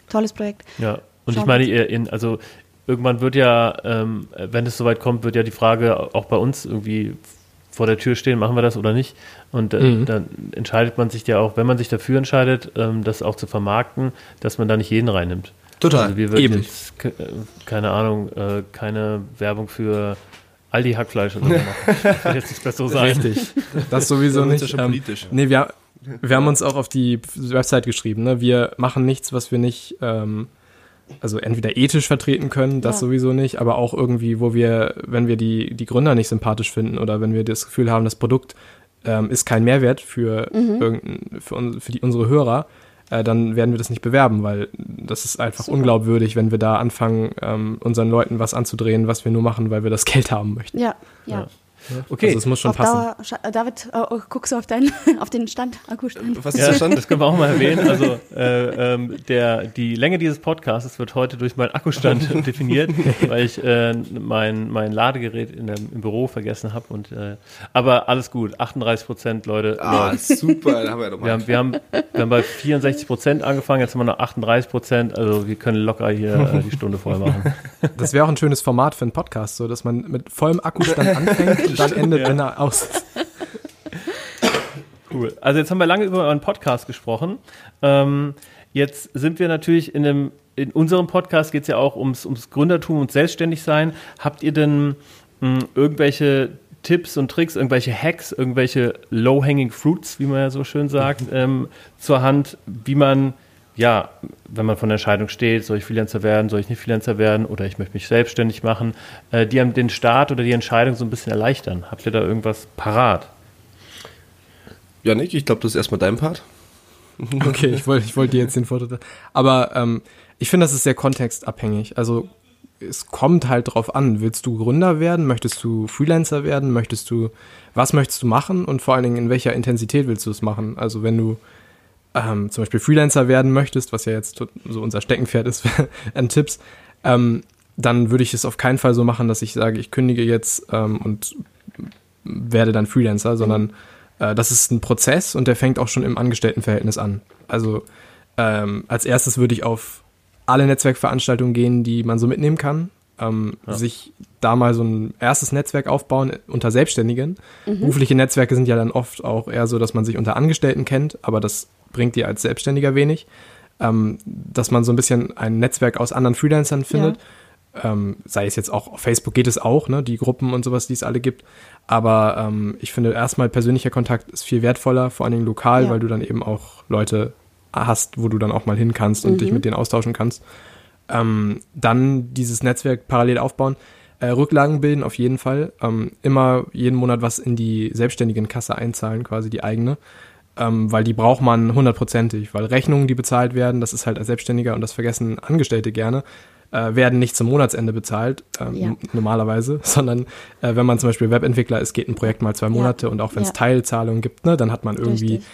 Tolles Projekt. Ja, und ich meine, in, also irgendwann wird ja, ähm, wenn es soweit kommt, wird ja die Frage auch bei uns irgendwie vor der Tür stehen, machen wir das oder nicht? Und äh, Mhm. dann entscheidet man sich ja auch, wenn man sich dafür entscheidet, ähm, das auch zu vermarkten, dass man da nicht jeden reinnimmt. Total. Also wir würden Eben. jetzt, äh, keine Ahnung, äh, keine Werbung für Aldi Hackfleisch oder so machen. Ich will jetzt nichts Besseres sagen. Richtig. Das sowieso Da wird's nicht. ja schon Ähm, politisch. nee, wir, wir haben uns auch auf die Website geschrieben. Ne? Wir machen nichts, was wir nicht, ähm, also entweder ethisch vertreten können, das Ja. sowieso nicht, aber auch irgendwie, wo wir, wenn wir die, die Gründer nicht sympathisch finden oder wenn wir das Gefühl haben, das Produkt ähm, ist kein Mehrwert für, irgendein, für, uns, für die, unsere Hörer, äh, dann werden wir das nicht bewerben, weil das ist einfach Super. unglaubwürdig, wenn wir da anfangen, ähm, unseren Leuten was anzudrehen, was wir nur machen, weil wir das Geld haben möchten. Ja, ja. Ja. Okay, Also es muss schon auf passen. Dauer, äh, David, äh, oh, guckst du auf, deinen, auf den Stand, Akkustand? Was ist Ja, der Stand? das können wir auch mal erwähnen. Also äh, ähm, der, die Länge dieses Podcasts wird heute durch meinen Akkustand definiert, weil ich äh, mein, mein Ladegerät in der, im Büro vergessen habe. Und äh, aber alles gut, 38 Prozent, Leute. Ah, super, da haben wir doch Wir mal. haben, wir, haben, wir haben bei 64 Prozent angefangen, jetzt haben wir noch 38 Prozent. Also wir können locker hier äh, die Stunde voll machen. Das wäre auch ein schönes Format für einen Podcast, so dass man mit vollem Akkustand anfängt und dann endet, ja. wenn er aus ist. Cool. Also jetzt haben wir lange über euren Podcast gesprochen. Ähm, jetzt sind wir natürlich in einem, in unserem Podcast geht es ja auch ums, ums Gründertum und Selbstständigsein. Habt ihr denn mh, irgendwelche Tipps und Tricks, irgendwelche Hacks, irgendwelche low-hanging fruits, wie man ja so schön sagt, ähm, zur Hand, wie man, ja, wenn man vor der Entscheidung steht, soll ich Freelancer werden, soll ich nicht Freelancer werden oder ich möchte mich selbstständig machen, äh, die einem den Start oder die Entscheidung so ein bisschen erleichtern. Habt ihr da irgendwas parat? Janik, ich glaube, das ist erstmal dein Part. Okay, ich wollte ich wollte dir jetzt den Vortritt. Aber ähm, ich finde, das ist sehr kontextabhängig. Also es kommt halt drauf an. Willst du Gründer werden? Möchtest du Freelancer werden? Möchtest du, was möchtest du machen? Und vor allen Dingen, in welcher Intensität willst du es machen? Also wenn du ähm, zum Beispiel Freelancer werden möchtest, was ja jetzt so unser Steckenpferd ist an Tipps, ähm, dann würde ich es auf keinen Fall so machen, dass ich sage, ich kündige jetzt ähm, und werde dann Freelancer, sondern äh, das ist ein Prozess und der fängt auch schon im Angestelltenverhältnis an. Also ähm, als erstes würde ich auf alle Netzwerkveranstaltungen gehen, die man so mitnehmen kann. Ähm, Ja. Sich da mal so ein erstes Netzwerk aufbauen unter Selbstständigen. Berufliche Netzwerke sind ja dann oft auch eher so, dass man sich unter Angestellten kennt, aber das bringt dir als Selbstständiger wenig. Ähm, dass man so ein bisschen ein Netzwerk aus anderen Freelancern findet. Ähm, sei es jetzt auch auf Facebook geht es auch, ne, die Gruppen und sowas, die es alle gibt. Aber ähm, ich finde erstmal persönlicher Kontakt ist viel wertvoller, vor allen Dingen lokal, Ja. weil du dann eben auch Leute hast, wo du dann auch mal hin kannst und dich mit denen austauschen kannst. Ähm, dann dieses Netzwerk parallel aufbauen. Äh, Rücklagen bilden auf jeden Fall. Ähm, immer jeden Monat was in die selbstständigen Kasse einzahlen, quasi die eigene. Ähm, weil die braucht man hundertprozentig, weil Rechnungen, die bezahlt werden, das ist halt als Selbstständiger und das vergessen Angestellte gerne, äh, werden nicht zum Monatsende bezahlt, ähm, Ja. normalerweise, sondern äh, wenn man zum Beispiel Webentwickler ist, geht ein Projekt mal zwei Ja. Monate und auch wenn es Ja. Teilzahlungen gibt, ne, dann hat man irgendwie Richtig.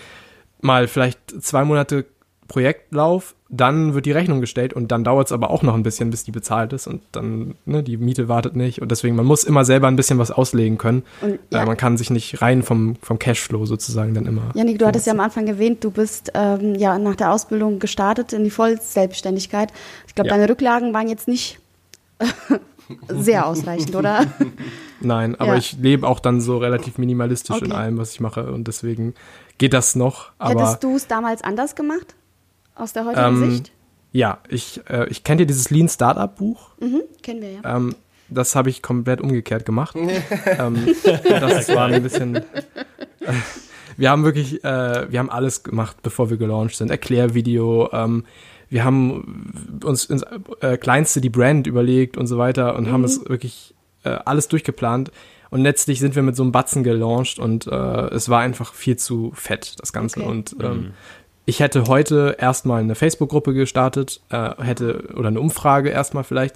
mal vielleicht zwei Monate Projektlauf, dann wird die Rechnung gestellt und dann dauert es aber auch noch ein bisschen, bis die bezahlt ist und dann, ne, die Miete wartet nicht und deswegen, man muss immer selber ein bisschen was auslegen können. Und, ja, Äh, man kann sich nicht rein vom, vom Cashflow sozusagen dann immer. Janik, du hattest ja am Anfang erwähnt, du bist ähm, ja nach der Ausbildung gestartet in die Vollselbstständigkeit. Ich glaube, Ja. deine Rücklagen waren jetzt nicht sehr ausreichend, oder? Nein, aber Ja. ich lebe auch dann so relativ minimalistisch in Okay. allem, was ich mache und deswegen geht das noch. Hättest du es damals anders gemacht? Aus der heutigen Ähm, Sicht? Ja, ich, äh, ich kenne dir dieses Lean Startup Buch. Mhm, kennen wir ja. Ähm, das habe ich komplett umgekehrt gemacht. ähm, das war ein bisschen. Äh, wir haben wirklich, äh, wir haben alles gemacht, bevor wir gelauncht sind. Erklärvideo, ähm, wir haben uns ins äh, Kleinste die Brand überlegt und so weiter und mhm. haben es wirklich äh, alles durchgeplant. Und letztlich sind wir mit so einem Batzen gelauncht und äh, es war einfach viel zu fett, das Ganze. Okay. Und ähm, mhm. Ich hätte heute erstmal eine Facebook-Gruppe gestartet, äh, hätte, oder eine Umfrage erstmal vielleicht,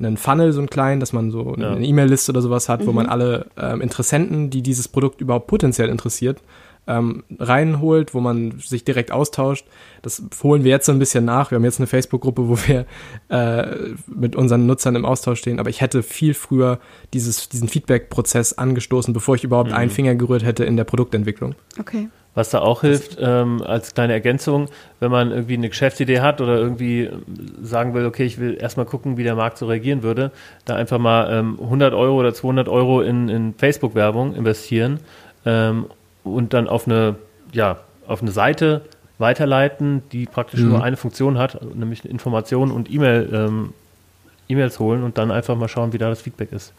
einen Funnel, so einen kleinen, dass man so eine ja. E-Mail-Liste oder sowas hat, mhm. wo man alle ähm, Interessenten, die dieses Produkt überhaupt potenziell interessiert, ähm, reinholt, wo man sich direkt austauscht. Das holen wir jetzt so ein bisschen nach. Wir haben jetzt eine Facebook-Gruppe, wo wir äh, mit unseren Nutzern im Austausch stehen. Aber ich hätte viel früher dieses, diesen Feedback-Prozess angestoßen, bevor ich überhaupt mhm. einen Finger gerührt hätte in der Produktentwicklung. Okay. Was da auch hilft, ähm, als kleine Ergänzung, wenn man irgendwie eine Geschäftsidee hat oder irgendwie sagen will, okay, ich will erstmal gucken, wie der Markt so reagieren würde, da einfach mal ähm, 100 Euro oder 200 Euro in, in Facebook-Werbung investieren ähm, und dann auf eine, ja, auf eine Seite weiterleiten, die praktisch mhm. nur eine Funktion hat, nämlich Informationen und E-Mail, ähm, E-Mails holen und dann einfach mal schauen, wie da das Feedback ist.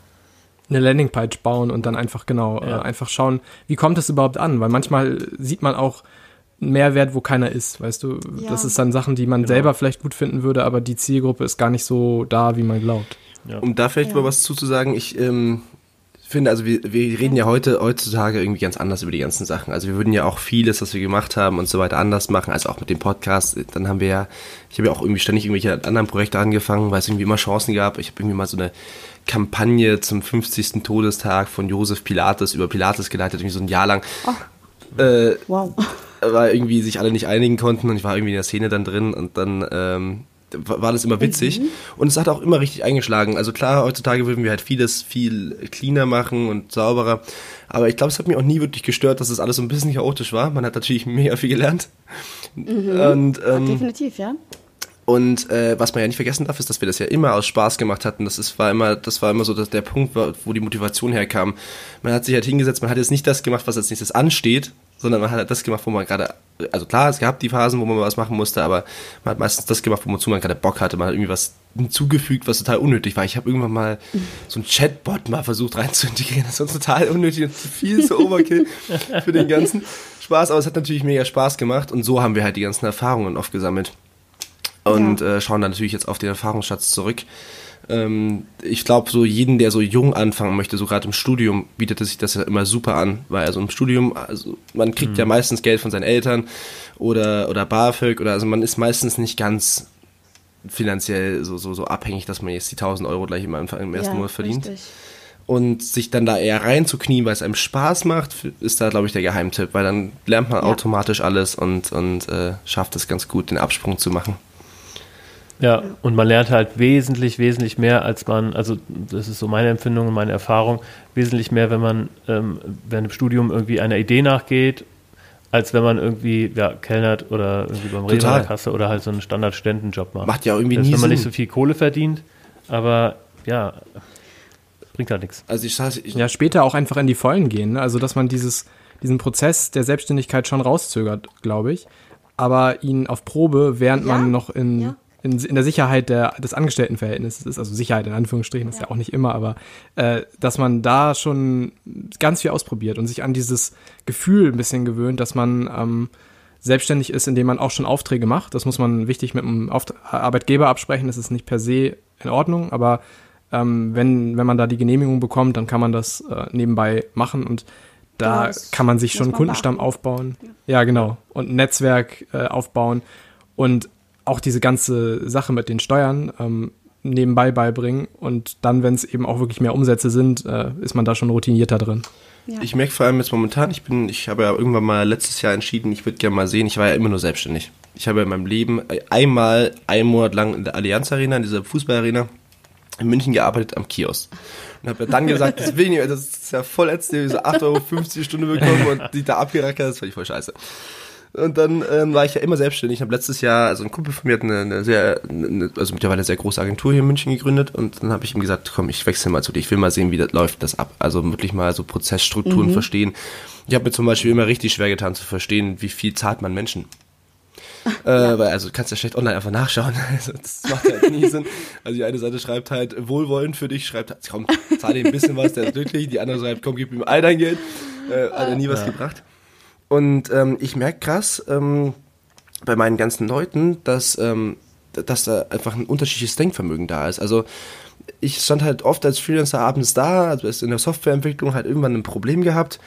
Eine Landingpage bauen und dann einfach genau, ja. äh, einfach schauen, wie kommt es überhaupt an? Weil manchmal sieht man auch einen Mehrwert, wo keiner ist, weißt du? Ja. Das ist dann Sachen, die man genau. selber vielleicht gut finden würde, aber die Zielgruppe ist gar nicht so da, wie man glaubt. Ja. Um da vielleicht mal was zuzusagen, ich ähm, finde, also wir, wir reden ja heute, heutzutage irgendwie ganz anders über die ganzen Sachen. Also wir würden ja auch vieles, was wir gemacht haben und so weiter anders machen, also auch mit dem Podcast. Dann haben wir ja, ich habe ja auch irgendwie ständig irgendwelche anderen Projekte angefangen, weil es irgendwie immer Chancen gab. Ich habe irgendwie mal so eine Kampagne zum 50. Todestag von Josef Pilates über Pilates geleitet, irgendwie so ein Jahr lang. Oh. Äh, wow. Weil irgendwie sich alle nicht einigen konnten und ich war irgendwie in der Szene dann drin und dann ähm, war das immer witzig. Mhm. Und es hat auch immer richtig eingeschlagen. Also klar, heutzutage würden wir halt vieles viel cleaner machen und sauberer. Aber ich glaube, es hat mich auch nie wirklich gestört, dass das alles so ein bisschen chaotisch war. Man hat natürlich mega viel gelernt. Mhm. Und, ähm, Definitiv, ja. Und äh, was man ja nicht vergessen darf, ist, dass wir das ja immer aus Spaß gemacht hatten. Das ist, war immer, das war immer so dass der Punkt, wo die Motivation herkam. Man hat sich halt hingesetzt, man hat jetzt nicht das gemacht, was als nächstes ansteht, sondern man hat halt das gemacht, wo man gerade, also klar, es gab die Phasen, wo man was machen musste, aber man hat meistens das gemacht, wozu man gerade Bock hatte. Man hat irgendwie was hinzugefügt, was total unnötig war. Ich habe irgendwann mal so ein Chatbot mal versucht reinzuintegrieren. Das war total unnötig und viel zu Overkill für den ganzen Spaß, aber es hat natürlich mega Spaß gemacht und so haben wir halt die ganzen Erfahrungen oft gesammelt und ja. äh, schauen dann natürlich jetzt auf den Erfahrungsschatz zurück. Ähm, ich glaube, so jeden, der so jung anfangen möchte, so gerade im Studium, bietet es sich das ja immer super an, weil also im Studium, also man kriegt mhm. ja meistens Geld von seinen Eltern oder, oder BAföG oder also man ist meistens nicht ganz finanziell so, so, so abhängig, dass man jetzt die 1000 Euro gleich im, Anfang, im ersten ja, Monat verdient. Richtig. Und sich dann da eher reinzuknien, weil es einem Spaß macht, ist da, glaube ich, der Geheimtipp, weil dann lernt man ja. automatisch alles und, und äh, schafft es ganz gut, den Absprung zu machen. Ja, und man lernt halt wesentlich, wesentlich mehr, als man, also das ist so meine Empfindung und meine Erfahrung, wesentlich mehr, wenn man ähm, während dem Studium irgendwie einer Idee nachgeht, als wenn man irgendwie ja, kellnert oder irgendwie beim Rewe an der Kasse oder halt so einen Standard-Studentenjob macht. Macht ja irgendwie das nie Wenn man Sinn. nicht so viel Kohle verdient, aber ja, bringt halt nichts. Also ich, ich ja, später auch einfach in die Vollen gehen, ne? also dass man dieses, diesen Prozess der Selbstständigkeit schon rauszögert, glaube ich, aber ihn auf Probe, während ja, man noch in ja in, in der Sicherheit der, des Angestelltenverhältnisses ist, also Sicherheit in Anführungsstrichen, ist ja, auch nicht immer, aber äh, dass man da schon ganz viel ausprobiert und sich an dieses Gefühl ein bisschen gewöhnt, dass man ähm, selbstständig ist, indem man auch schon Aufträge macht. Das muss man wichtig mit dem Auft Arbeitgeber absprechen, das ist nicht per se in Ordnung, aber ähm, wenn, wenn man da die Genehmigung bekommt, dann kann man das äh, nebenbei machen und da ja, kann man sich schon einen Kundenstamm beachten. aufbauen. Ja. ja, genau. Und ein Netzwerk äh, aufbauen. Und auch diese ganze Sache mit den Steuern ähm, nebenbei beibringen und dann, wenn es eben auch wirklich mehr Umsätze sind, äh, ist man da schon routinierter drin. Ja. Ich merke vor allem jetzt momentan, ich bin, ich habe ja irgendwann mal letztes Jahr entschieden, ich würde gerne mal sehen, ich war ja immer nur selbstständig. Ich habe in meinem Leben einmal einen Monat lang in der Allianz Arena, in dieser Fußballarena, in München gearbeitet am Kiosk. Und habe dann gesagt, das will ich nicht, das ist ja voll ätzend, so 8,50 Euro die Stunde bekommen und die da abgerackert, das fand ich voll scheiße. Und dann ähm, war ich ja immer selbstständig. Ich habe letztes Jahr, also ein Kumpel von mir hat eine, eine sehr, eine, also mittlerweile eine sehr große Agentur hier in München gegründet und dann habe ich ihm gesagt, komm, ich wechsle mal zu dir, ich will mal sehen, wie das läuft das ab. Also wirklich mal so Prozessstrukturen mhm. verstehen. Ich habe mir zum Beispiel immer richtig schwer getan zu verstehen, wie viel zahlt man Menschen. äh, weil also du kannst ja schlecht online einfach nachschauen. Also, das macht halt nie Sinn. Also die eine Seite schreibt halt wohlwollend für dich, schreibt komm, zahl ihm ein bisschen was, der ist glücklich. Die andere schreibt, komm, gib ihm all dein Geld. Äh, hat er nie was gebracht. Und ähm, ich merke krass ähm, bei meinen ganzen Leuten, dass, ähm, dass da einfach ein unterschiedliches Denkvermögen da ist. Also ich stand halt oft als Freelancer abends da, also in der Softwareentwicklung halt irgendwann ein Problem gehabt.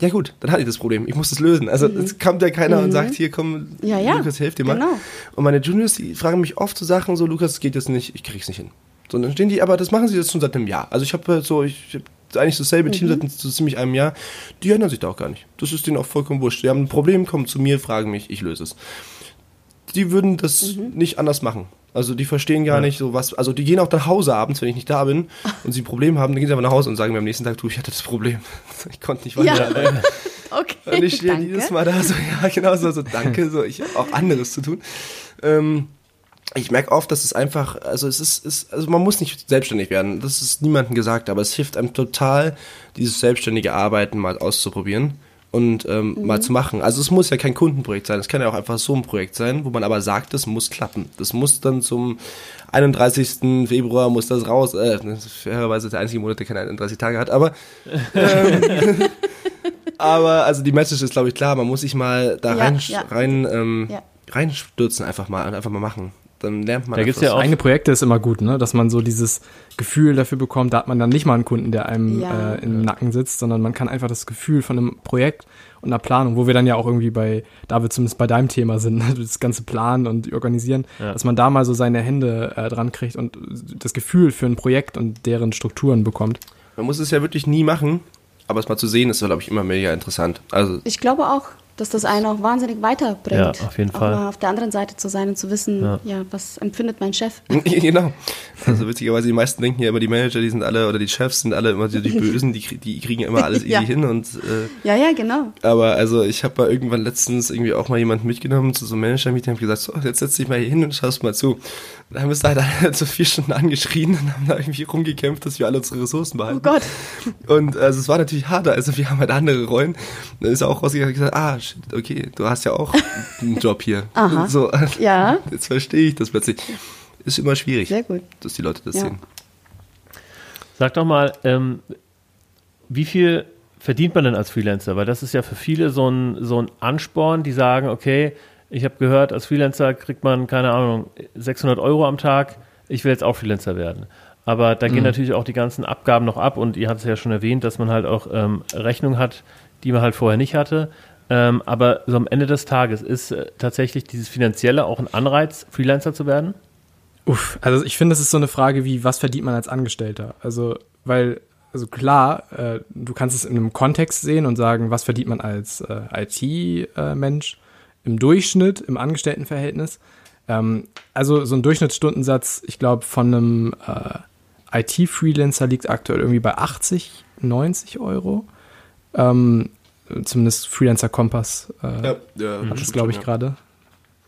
Ja gut, dann hatte ich das Problem. Ich muss es lösen. Also es kommt ja keiner und sagt, hier komm, Ja, ja, Lukas, hilf dir mal. genau. Und meine Juniors, die fragen mich oft so Sachen, so Lukas, das geht jetzt nicht, ich krieg's nicht hin. So, dann stehen die, aber das machen sie jetzt schon seit einem Jahr. Also ich habe so, ich eigentlich dasselbe Team seit so ziemlich einem Jahr. Die ändern sich da auch gar nicht. Das ist denen auch vollkommen wurscht. Die haben ein Problem, kommen zu mir, fragen mich, ich löse es. Die würden das nicht anders machen. Also die verstehen gar nicht so was. Also die gehen auch nach Hause abends, wenn ich nicht da bin und sie ein Problem haben, dann gehen sie aber nach Hause und sagen mir am nächsten Tag, du, ich hatte das Problem. Ich konnte nicht Ja. weiter. Okay. Und ich stehe danke. jedes Mal da so, ja, genau so, so danke, so, ich habe auch anderes zu tun. Ähm, ich merke oft, dass es einfach, also es ist, ist, also man muss nicht selbstständig werden, das ist niemandem gesagt, aber es hilft einem total, dieses selbstständige Arbeiten mal auszuprobieren und ähm, mal zu machen. Also es muss ja kein Kundenprojekt sein, es kann ja auch einfach so ein Projekt sein, wo man aber sagt, das muss klappen. Das muss dann zum 31. Februar muss das raus, äh, das ist fairerweise der einzige Monat, der keine 31 Tage hat, aber ähm, aber also die Message ist, glaube ich, klar, man muss sich mal da Ja, rein, ja. rein, ähm, Ja. reinstürzen einfach mal und einfach mal machen. Dann lernt man Da gibt's einfach ja auch- Eigene Projekte ist immer gut, ne? dass man so dieses Gefühl dafür bekommt, da hat man dann nicht mal einen Kunden, der einem Ja. äh, im Nacken sitzt, sondern man kann einfach das Gefühl von einem Projekt und einer Planung, wo wir dann ja auch irgendwie bei, da wir zumindest bei deinem Thema sind, ne? das ganze Planen und Organisieren, Ja. dass man da mal so seine Hände äh, dran kriegt und das Gefühl für ein Projekt und deren Strukturen bekommt. Man muss es ja wirklich nie machen, aber es mal zu sehen, ist, glaube ich, immer mega interessant. Also, Ich glaube auch, dass das einen auch wahnsinnig weiterbringt. Ja, auf jeden auch Fall. mal auf der anderen Seite zu sein und zu wissen, Ja. ja, was empfindet mein Chef. genau. Also witzigerweise, die meisten denken ja immer, die Manager, die sind alle, oder die Chefs sind alle immer die, die Bösen, die, die kriegen ja immer alles easy Ja. hin und äh, Ja, ja, genau. Aber also ich habe mal irgendwann letztens irgendwie auch mal jemanden mitgenommen zu so einem Manager-Meeting und gesagt, so, jetzt setz dich mal hier hin und schaust mal zu. Und dann haben wir es da halt so vier Stunden angeschrien und haben da irgendwie rumgekämpft, dass wir alle unsere Ressourcen behalten. Oh Gott. Und also es war natürlich harter, also wir haben halt andere Rollen. Dann ist er auch rausgegangen und gesagt, ah, shit, okay, du hast ja auch einen Job hier. Aha. So, Ja. jetzt verstehe ich das plötzlich. Ist immer schwierig, Sehr gut. dass die Leute das Ja. sehen. Sag doch mal, ähm, wie viel verdient man denn als Freelancer? Weil das ist ja für viele so ein, so ein Ansporn, die sagen, okay, ich habe gehört, als Freelancer kriegt man, keine Ahnung, 600 Euro am Tag, ich will jetzt auch Freelancer werden. Aber da gehen natürlich auch die ganzen Abgaben noch ab und ihr habt es ja schon erwähnt, dass man halt auch ähm, Rechnung hat, die man halt vorher nicht hatte. Ähm, aber so am Ende des Tages ist äh, tatsächlich dieses Finanzielle auch ein Anreiz, Freelancer zu werden? Uff, also ich finde, das ist so eine Frage wie, was verdient man als Angestellter? Also, weil, also klar, äh, du kannst es in einem Kontext sehen und sagen, was verdient man als äh, IT-Mensch im Durchschnitt, im Angestelltenverhältnis. Ähm, also so ein Durchschnittsstundensatz, ich glaube, von einem äh, IT-Freelancer liegt aktuell irgendwie bei 80, 90 Euro. Ähm, zumindest Freelancer Kompass äh, ja, hat das, glaube ich, gerade.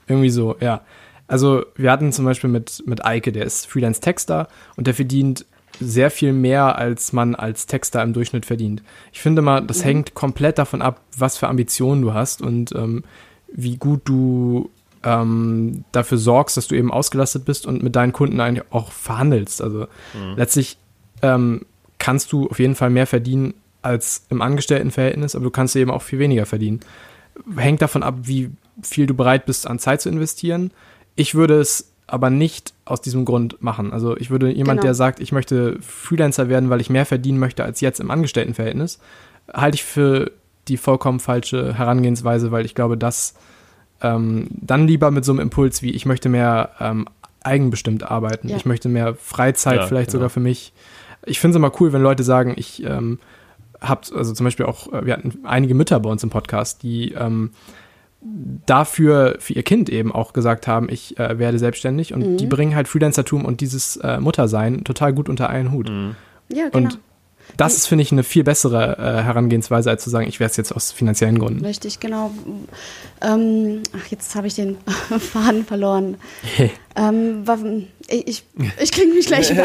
Irgendwie so, ja. Also wir hatten zum Beispiel mit, mit Eike, der ist Freelance-Texter und der verdient sehr viel mehr, als man als Texter im Durchschnitt verdient. Ich finde mal, das hängt komplett davon ab, was für Ambitionen du hast und ähm, wie gut du ähm, dafür sorgst, dass du eben ausgelastet bist und mit deinen Kunden eigentlich auch verhandelst. Also letztlich ähm, kannst du auf jeden Fall mehr verdienen als im Angestelltenverhältnis, aber du kannst eben auch viel weniger verdienen. Hängt davon ab, wie viel du bereit bist, an Zeit zu investieren. Ich würde es aber nicht aus diesem Grund machen. Also ich würde jemand, Genau. der sagt, ich möchte Freelancer werden, weil ich mehr verdienen möchte als jetzt im Angestelltenverhältnis, halte ich für die vollkommen falsche Herangehensweise, weil ich glaube, dass ähm, dann lieber mit so einem Impuls wie ich möchte mehr ähm, eigenbestimmt arbeiten, Ja. ich möchte mehr Freizeit Ja, vielleicht genau. sogar für mich. Ich finde es immer cool, wenn Leute sagen, ich ähm, habe, also zum Beispiel auch, äh, wir hatten einige Mütter bei uns im Podcast, die ähm, dafür für ihr Kind eben auch gesagt haben, ich äh, werde selbstständig und die bringen halt Freelancertum und dieses äh, Muttersein total gut unter einen Hut. Ja, genau. Und das ist, finde ich, eine viel bessere äh, Herangehensweise, als zu sagen, ich werde es jetzt aus finanziellen Gründen. Richtig, genau. Ähm, ach, jetzt habe ich den Faden verloren. Ähm, ich ich kriege mich gleich über.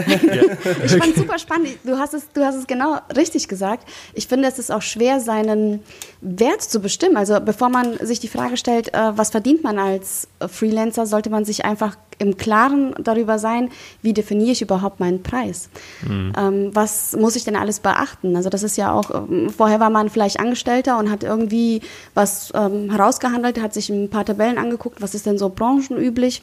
Ich fand es super spannend. Du hast, es, du hast es genau richtig gesagt. Ich finde, es ist auch schwer, seinen Wert zu bestimmen. Also bevor man sich die Frage stellt, äh, was verdient man als Freelancer, sollte man sich einfach im Klaren darüber sein, wie definiere ich überhaupt meinen Preis. Mhm. Ähm, was muss ich denn alles beachten? Also das ist ja auch, ähm, vorher war man vielleicht Angestellter und hat irgendwie was ähm, herausgehandelt, hat sich ein paar Tabellen angeguckt, was ist denn so branchenüblich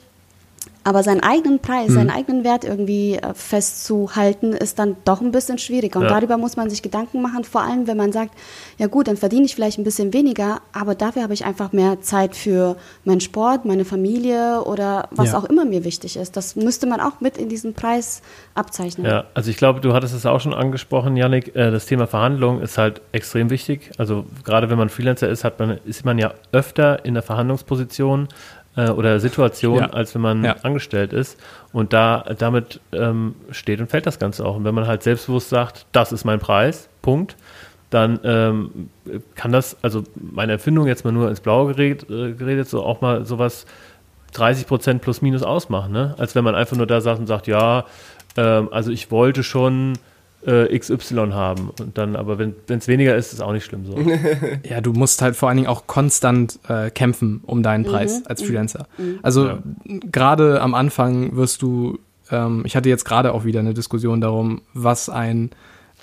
aber seinen eigenen Preis, mhm. seinen eigenen Wert irgendwie äh, festzuhalten, ist dann doch ein bisschen schwieriger. Und ja. darüber muss man sich Gedanken machen, vor allem wenn man sagt, ja gut, dann verdiene ich vielleicht ein bisschen weniger, aber dafür habe ich einfach mehr Zeit für meinen Sport, meine Familie oder was ja. auch immer mir wichtig ist. Das müsste man auch mit in diesem Preis abzeichnen. Ja, also ich glaube, du hattest es auch schon angesprochen, Yannick, äh, das Thema Verhandlung ist halt extrem wichtig. Also gerade wenn man Freelancer ist, hat man, ist man ja öfter in der Verhandlungsposition äh, oder Situation, ja. als wenn man ja. angestellt ist. Und da damit ähm, steht und fällt das Ganze auch. Und wenn man halt selbstbewusst sagt, das ist mein Preis, Punkt, dann ähm, kann das, also meine Empfindung jetzt mal nur ins Blaue geredet, äh, geredet so auch mal sowas 30 Prozent plus minus ausmachen, ne? Als wenn man einfach nur da sagt und sagt, ja, ähm, also ich wollte schon äh, XY haben. Und dann, aber wenn es weniger ist, ist auch nicht schlimm so. ja, du musst halt vor allen Dingen auch konstant äh, kämpfen um deinen mhm. Preis mhm. als Freelancer. Mhm. Also ja. gerade am Anfang wirst du, ähm, ich hatte jetzt gerade auch wieder eine Diskussion darum, was ein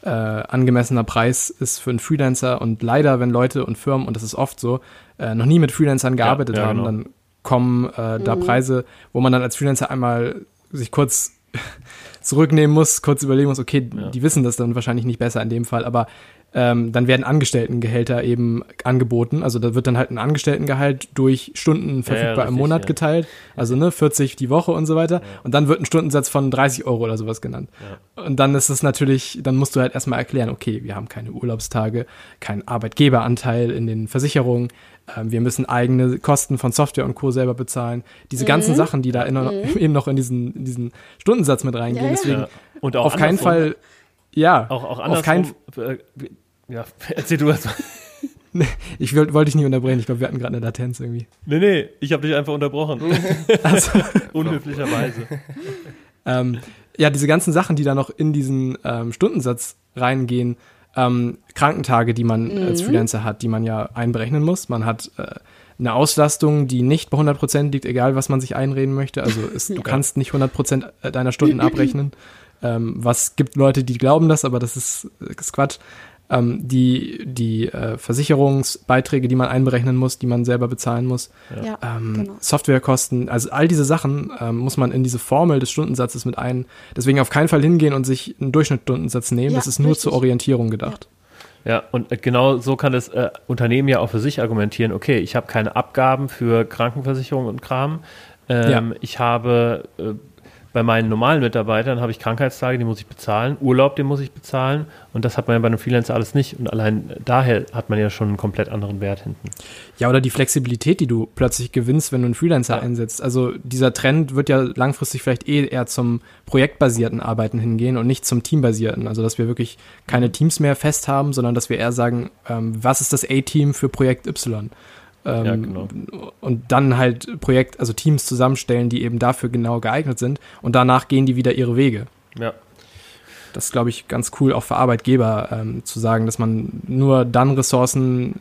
äh, angemessener Preis ist für einen Freelancer. Und leider, wenn Leute und Firmen, und das ist oft so, äh, noch nie mit Freelancern gearbeitet ja, ja, haben, genau. dann kommen äh, da mhm. Preise, wo man dann als Freelancer einmal sich kurz zurücknehmen muss, kurz überlegen muss, okay, ja. die wissen das dann wahrscheinlich nicht besser in dem Fall, aber ähm, dann werden Angestelltengehälter eben angeboten. Also da wird dann halt ein Angestelltengehalt durch Stunden verfügbar ja, ja, im Monat geteilt. Also ne, 40 die Woche und so weiter. Und dann wird ein Stundensatz von 30 Euro oder sowas genannt. Und dann ist es natürlich, dann musst du halt erstmal erklären, okay, wir haben keine Urlaubstage, keinen Arbeitgeberanteil in den Versicherungen, wir müssen eigene Kosten von Software und Co. selber bezahlen. Diese mhm. ganzen Sachen, die da in, mhm. eben noch in diesen, in diesen Stundensatz mit reingehen. Ja, Deswegen ja. Und auf keinen Fall, ja, auch, auch auf keinen äh, ja, erzähl du erst mal. Nee, ich wollte wollt dich nicht unterbrechen. Ich glaube, wir hatten gerade eine Latenz irgendwie. Nee, nee, ich habe dich einfach unterbrochen. also, Unhöflicherweise. ähm, ja, diese ganzen Sachen, die da noch in diesen ähm, Stundensatz reingehen, ähm, Krankentage, die man mhm. als Freelancer hat, die man ja einberechnen muss. Man hat äh, eine Auslastung, die nicht bei 100 Prozent liegt, egal was man sich einreden möchte. Also es, du kannst nicht 100 Prozent deiner Stunden abrechnen. Ähm, was gibt Leute, die glauben das, aber das ist, ist Quatsch ähm, die, die äh, Versicherungsbeiträge, die man einberechnen muss, die man selber bezahlen muss, ja. ähm, genau. Softwarekosten, also all diese Sachen ähm, muss man in diese Formel des Stundensatzes mit ein. Deswegen auf keinen Fall hingehen und sich einen Durchschnittsstundensatz nehmen. Ja, das ist nur richtig. zur Orientierung gedacht. Ja. ja und genau so kann das äh, Unternehmen ja auch für sich argumentieren, okay, ich habe keine Abgaben für Krankenversicherung und Kram. Ähm, ich habe äh, bei meinen normalen Mitarbeitern habe ich Krankheitstage, die muss ich bezahlen, Urlaub, den muss ich bezahlen und das hat man ja bei einem Freelancer alles nicht und allein daher hat man ja schon einen komplett anderen Wert hinten. Ja, oder die Flexibilität, die du plötzlich gewinnst, wenn du einen Freelancer ja. einsetzt. Also dieser Trend wird ja langfristig vielleicht eh eher zum projektbasierten Arbeiten hingehen und nicht zum teambasierten. Also dass wir wirklich keine Teams mehr fest haben, sondern dass wir eher sagen, ähm, was ist das A-Team für Projekt Y? Ähm, ja, genau. Und dann halt Projekt, also Teams zusammenstellen, die eben dafür genau geeignet sind. Und danach gehen die wieder ihre Wege. Ja. Das ist, glaube ich, ganz cool, auch für Arbeitgeber ähm, zu sagen, dass man nur dann Ressourcen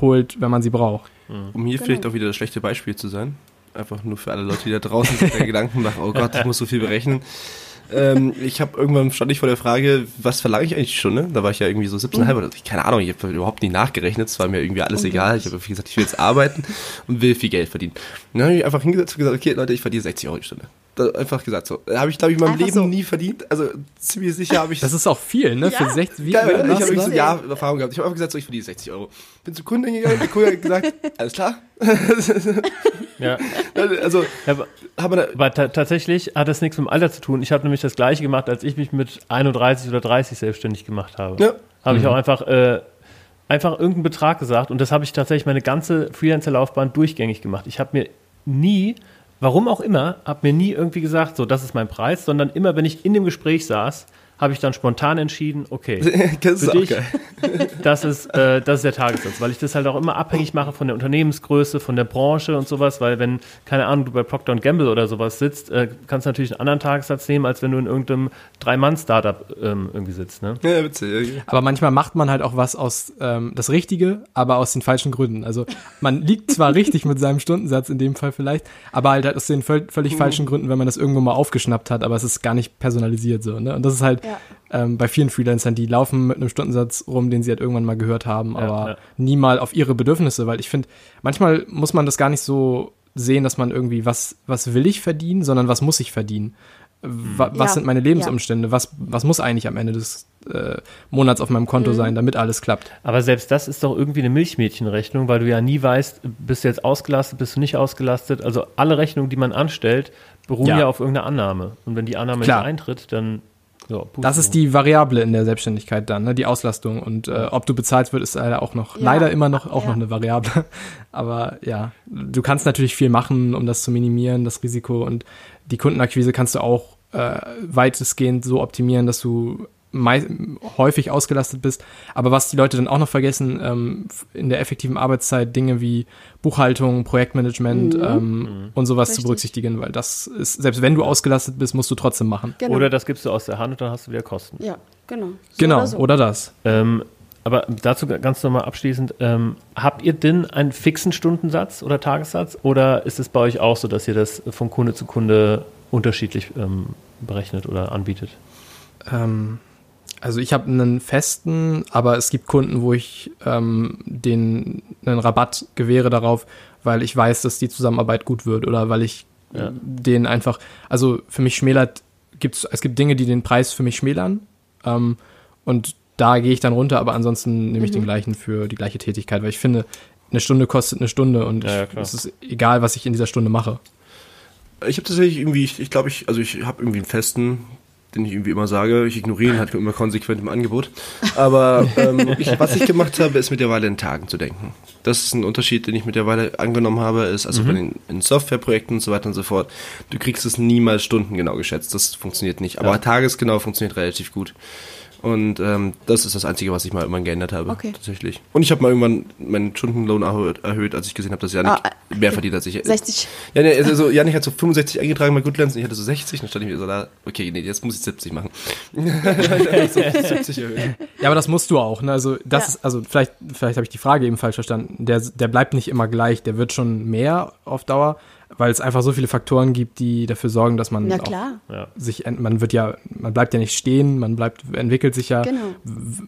holt, wenn man sie braucht. Mhm. Um hier genau. vielleicht auch wieder das schlechte Beispiel zu sein. Einfach nur für alle Leute, die da draußen sich Gedanken machen, oh Gott, ich muss so viel berechnen ähm, ich habe irgendwann stand ich vor der Frage, was verlange ich eigentlich schon? Ne? Da war ich ja irgendwie so 17,5 oder keine Ahnung, ich habe überhaupt nicht nachgerechnet, es war mir irgendwie alles egal. Ich habe gesagt, ich will jetzt arbeiten und will viel Geld verdienen. Und dann habe ich einfach hingesetzt und gesagt, okay Leute, ich verdiene 60 Euro die Stunde. Einfach gesagt so. Habe ich, glaube ich, in meinem einfach Leben so. nie verdient. Also ziemlich sicher habe ich. Das ist auch viel, ne? Ja. Für 60 wie Geil, ich habe so ja Erfahrung gehabt. Ich habe einfach gesagt, so, ich verdiene 60 Euro. Bin zum Kunden gegangen, der Kunde hat gesagt, alles klar. ja. Also, ja, aber, aber tatsächlich hat das nichts mit dem Alter zu tun. Ich habe nämlich das gleiche gemacht, als ich mich mit 31 oder 30 selbstständig gemacht habe. Ja. Habe mhm. ich auch einfach äh, einfach irgendeinen Betrag gesagt und das habe ich tatsächlich meine ganze Freelancer-Laufbahn durchgängig gemacht. Ich habe mir nie warum auch immer, habe mir nie irgendwie gesagt, so, das ist mein Preis, sondern immer, wenn ich in dem Gespräch saß, habe ich dann spontan entschieden, okay, Das ist für dich, geil. das ist, äh, das ist der Tagessatz, weil ich das halt auch immer abhängig mache von der Unternehmensgröße, von der Branche und sowas, weil wenn, keine Ahnung, du bei Procter Gamble oder sowas sitzt, äh, kannst du natürlich einen anderen Tagessatz nehmen, als wenn du in irgendeinem Drei-Mann-Startup ähm, irgendwie sitzt. Ne? Ja, witzig. Aber manchmal macht man halt auch was aus ähm, das Richtige, aber aus den falschen Gründen. Also man liegt zwar richtig mit seinem Stundensatz in dem Fall vielleicht, aber halt aus den völ völlig falschen Gründen, wenn man das irgendwo mal aufgeschnappt hat, aber es ist gar nicht personalisiert so. Ne? Und das ist halt Ja. ähm, bei vielen Freelancern, die laufen mit einem Stundensatz rum, den sie halt irgendwann mal gehört haben, Ja, aber ja. nie mal auf ihre Bedürfnisse, weil ich finde, manchmal muss man das gar nicht so sehen, dass man irgendwie was was will ich verdienen, sondern was muss ich verdienen. Wa was Ja, sind meine ja. Lebensumstände? Was, was muss eigentlich am Ende des äh, Monats auf meinem Konto sein, damit alles klappt? Aber selbst das ist doch irgendwie eine Milchmädchenrechnung, weil du ja nie weißt, bist du jetzt ausgelastet, bist du nicht ausgelastet. Also alle Rechnungen, die man anstellt, beruhen ja, Ja. auf irgendeiner Annahme. Und wenn die Annahme Klar. nicht eintritt, dann ja. Das ist die Variable in der Selbstständigkeit dann, ne? die Auslastung. Und äh, ob du bezahlt wird, ist leider auch noch, Ja. leider immer noch auch Ja. noch eine Variable. Aber ja, du kannst natürlich viel machen, um das zu minimieren, das Risiko. Und die Kundenakquise kannst du auch äh, weitestgehend so optimieren, dass du häufig ausgelastet bist. Aber was die Leute dann auch noch vergessen, ähm, in der effektiven Arbeitszeit Dinge wie Buchhaltung, Projektmanagement Mhm. ähm, und sowas Richtig. zu berücksichtigen, weil das ist, selbst wenn du ausgelastet bist, musst du trotzdem machen. Genau. Oder das gibst du aus der Hand und dann hast du wieder Kosten. ja, genau. So Genau, so. oder das. Ähm, aber dazu ganz nochmal abschließend, ähm, habt ihr denn einen fixen Stundensatz oder Tagessatz oder ist es bei euch auch so, dass ihr das von Kunde zu Kunde unterschiedlich ähm, berechnet oder anbietet? Ähm, also ich habe einen festen, aber es gibt Kunden, wo ich ähm, den einen Rabatt gewähre darauf, weil ich weiß, dass die Zusammenarbeit gut wird oder weil ich Ja. den einfach, also für mich schmälert, gibt's, es gibt Dinge, die den Preis für mich schmälern ähm, und da gehe ich dann runter, aber ansonsten nehme ich den gleichen für die gleiche Tätigkeit, weil ich finde, eine Stunde kostet eine Stunde und Ja, ja, es ist egal, was ich in dieser Stunde mache. Ich habe tatsächlich irgendwie, ich, ich glaube, ich, also ich habe irgendwie einen festen, den ich irgendwie immer sage. Ich ignoriere ihn halt immer konsequent im Angebot. Aber ähm, ich, was ich gemacht habe, ist mittlerweile in Tagen zu denken. Das ist ein Unterschied, den ich mittlerweile angenommen habe, ist also bei den in Softwareprojekten und so weiter und so fort. Du kriegst es niemals stundengenau geschätzt. Das funktioniert nicht. Aber Ja. tagesgenau funktioniert relativ gut. Und ähm, das ist das Einzige, was ich mal irgendwann geändert habe, Okay. tatsächlich. Und ich habe mal irgendwann meinen Stundenlohn erhöht, erhöht, als ich gesehen habe, dass Janik Ah, mehr verdient als ich. 60. Ja, nee, also Janik hat so 65 eingetragen bei Goodlands und ich hatte so 60, dann stand ich mir so da, okay, nee, jetzt muss ich 70 machen. so 70 erhöht. Ja, aber das musst du auch. Ne? Also das Ja. ist, also vielleicht, vielleicht habe ich die Frage eben falsch verstanden. Der, der bleibt nicht immer gleich, der wird schon mehr auf Dauer, weil es einfach so viele Faktoren gibt, die dafür sorgen, dass man Na auch klar, sich, man wird ja, man bleibt ja nicht stehen, man bleibt, entwickelt sich ja, genau.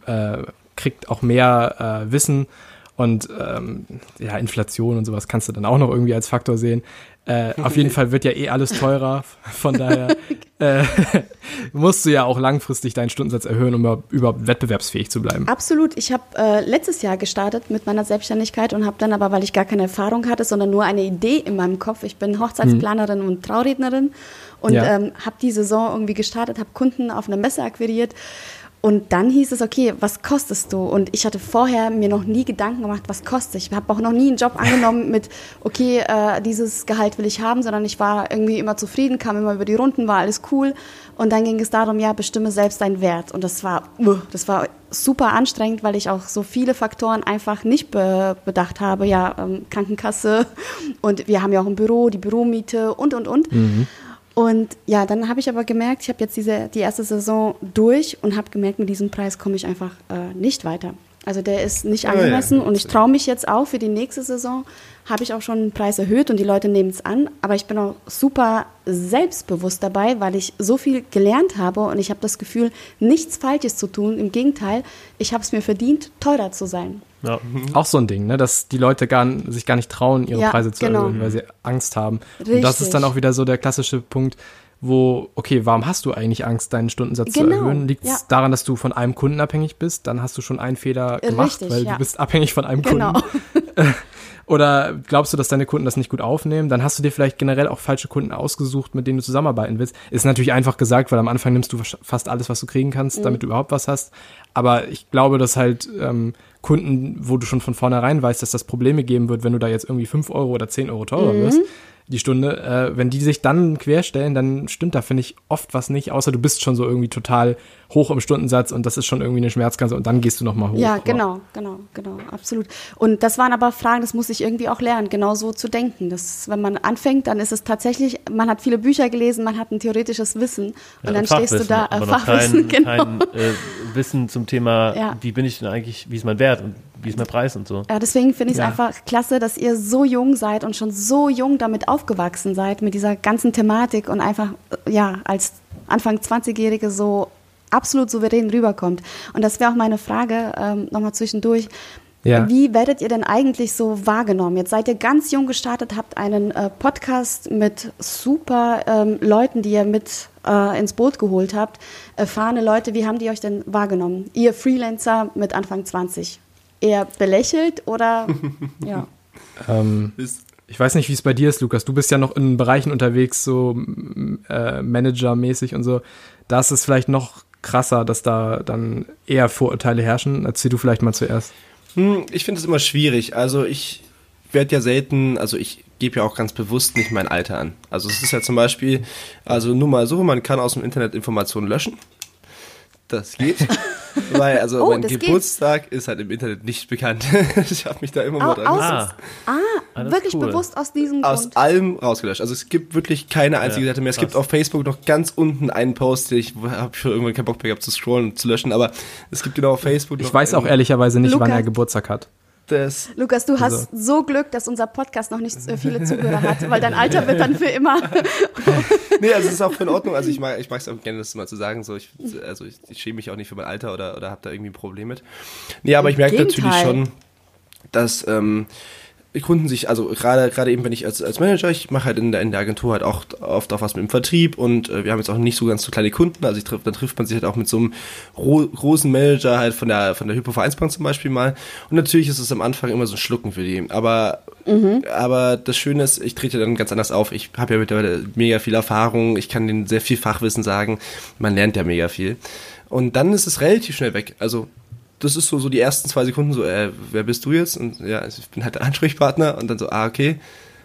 äh, kriegt auch mehr äh, Wissen und ähm, ja, Inflation und sowas kannst du dann auch noch irgendwie als Faktor sehen. Äh, auf jeden Fall wird ja eh alles teurer, von daher äh, musst du ja auch langfristig deinen Stundensatz erhöhen, um überhaupt- wettbewerbsfähig zu bleiben. Absolut. Ich habe äh, letztes Jahr gestartet mit meiner Selbstständigkeit und habe dann aber, weil ich gar keine Erfahrung hatte, sondern nur eine Idee in meinem Kopf. Ich bin Hochzeitsplanerin und Traurednerin und Ja. ähm, habe die Saison irgendwie gestartet, habe Kunden auf einer Messe akquiriert. Und dann hieß es, okay, was kostest du? Und ich hatte vorher mir noch nie Gedanken gemacht, was kostet. Ich habe auch noch nie einen Job angenommen mit, okay, äh, dieses Gehalt will ich haben, sondern ich war irgendwie immer zufrieden, kam immer über die Runden, war alles cool. Und dann ging es darum, ja, bestimme selbst deinen Wert. Und das war, uh, das war super anstrengend, weil ich auch so viele Faktoren einfach nicht be bedacht habe. Ja, ähm, Krankenkasse und wir haben ja auch ein Büro, die Büromiete und, und, und. Und ja, dann habe ich aber gemerkt, ich habe jetzt diese, die erste Saison durch und habe gemerkt, mit diesem Preis komme ich einfach äh, nicht weiter. Also der ist nicht Ah, ja. angemessen und ich traue mich jetzt auch für die nächste Saison, habe ich auch schon den Preis erhöht und die Leute nehmen es an. Aber ich bin auch super selbstbewusst dabei, weil ich so viel gelernt habe und ich habe das Gefühl, nichts Falsches zu tun. Im Gegenteil, ich habe es mir verdient, teurer zu sein. Ja. Auch so ein Ding, ne? dass die Leute gar, sich gar nicht trauen, ihre Ja, Preise zu genau. erhöhen, weil sie Angst haben. Und Richtig. das ist dann auch wieder so der klassische Punkt, wo, okay, warum hast du eigentlich Angst, deinen Stundensatz zu Genau, erhöhen? Liegt es ja. daran, dass du von einem Kunden abhängig bist? Dann hast du schon einen Fehler gemacht, Richtig, weil ja. du bist abhängig von einem Genau. Kunden. Oder glaubst du, dass deine Kunden das nicht gut aufnehmen? Dann hast du dir vielleicht generell auch falsche Kunden ausgesucht, mit denen du zusammenarbeiten willst. Ist natürlich einfach gesagt, weil am Anfang nimmst du fast alles, was du kriegen kannst, Mhm. damit du überhaupt was hast. Aber ich glaube, dass halt ähm, Kunden, wo du schon von vornherein weißt, dass das Probleme geben wird, wenn du da jetzt irgendwie 5 Euro oder 10 Euro teurer wirst, die Stunde. Äh, wenn die sich dann querstellen, dann stimmt da, finde ich, oft was nicht, außer du bist schon so irgendwie total hoch im Stundensatz und das ist schon irgendwie eine Schmerzgrenze und dann gehst du nochmal hoch. Ja, genau, genau, genau, absolut. Und das waren aber Fragen, das muss ich irgendwie auch lernen, genau so zu denken. Das, wenn man anfängt, dann ist es tatsächlich, man hat viele Bücher gelesen, man hat ein theoretisches Wissen und Ja, dann Fachwissen, stehst du da, äh, aber Fachwissen, kein, genau. kein äh, Wissen zum Thema, Ja. wie bin ich denn eigentlich, wie ist mein Wert und wie ist mein Preis und so. Ja, deswegen finde ich es Ja. einfach klasse, dass ihr so jung seid und schon so jung damit aufgewachsen seid, mit dieser ganzen Thematik und einfach, äh, ja, als Anfang 20-Jährige so absolut souverän rüberkommt. Und das wäre auch meine Frage, ähm, nochmal zwischendurch. Ja. Wie werdet ihr denn eigentlich so wahrgenommen? Jetzt seid ihr ganz jung gestartet, habt einen äh, Podcast mit super ähm, Leuten, die ihr mit äh, ins Boot geholt habt. Erfahrene Leute, wie haben die euch denn wahrgenommen? Ihr Freelancer mit Anfang 20. Eher belächelt oder ja. Ähm, ich weiß nicht, wie es bei dir ist, Lukas. Du bist ja noch in Bereichen unterwegs, so äh, Manager-mäßig und so. Da ist es vielleicht noch krasser, dass da dann eher Vorurteile herrschen. Erzähl du vielleicht mal zuerst. Hm, ich finde es immer schwierig. Also ich werde ja selten, also ich gebe ja auch ganz bewusst nicht mein Alter an. Also es ist ja zum Beispiel, also nur mal so, man kann aus dem Internet Informationen löschen. Das geht. Weil, also Oh, mein das geht. Geburtstag ist halt im Internet nicht bekannt. ich habe mich da immer mal Au- dran. Ah, Ah, Ah, wirklich cool. bewusst aus diesem aus Grund. allem rausgelöscht. Also es gibt wirklich keine einzige Ja, Seite mehr. Es gibt auf Facebook noch ganz unten einen Post, den ich habe schon irgendwann keinen Bock mehr gehabt zu scrollen und zu löschen, aber es gibt genau auf Facebook noch Ich weiß auch ehrlicherweise nicht, wann Lukas. er Geburtstag hat. Das Lukas, du Also- hast so Glück, dass unser Podcast noch nicht so viele Zuhörer hat, weil dein Alter wird dann für immer. Nee, also es ist auch in Ordnung. Also ich mag ich mag es auch gerne, das mal zu sagen. So, ich, also ich, ich schäme mich auch nicht für mein Alter oder, oder habe da irgendwie ein Problem mit. Nee, aber ich merke natürlich schon, dass ähm, Kunden sich, also gerade gerade eben, wenn ich als, als Manager, ich mache halt in der, in der Agentur halt auch oft auch was mit dem Vertrieb und äh, wir haben jetzt auch nicht so ganz so kleine Kunden, also ich triff, dann trifft man sich halt auch mit so einem ro- großen Manager halt von der von der Hypo Vereinsbank zum Beispiel mal. Und natürlich ist es am Anfang immer so ein Schlucken für die, aber aber das Schöne ist, ich trete dann ganz anders auf. Ich habe ja mittlerweile mega viel Erfahrung, ich kann denen sehr viel Fachwissen sagen, man lernt ja mega viel. Und dann ist es relativ schnell weg, also das ist so, so die ersten zwei Sekunden so, äh, wer bist du jetzt? Und ja, also ich bin halt der Ansprechpartner und dann so, ah, okay.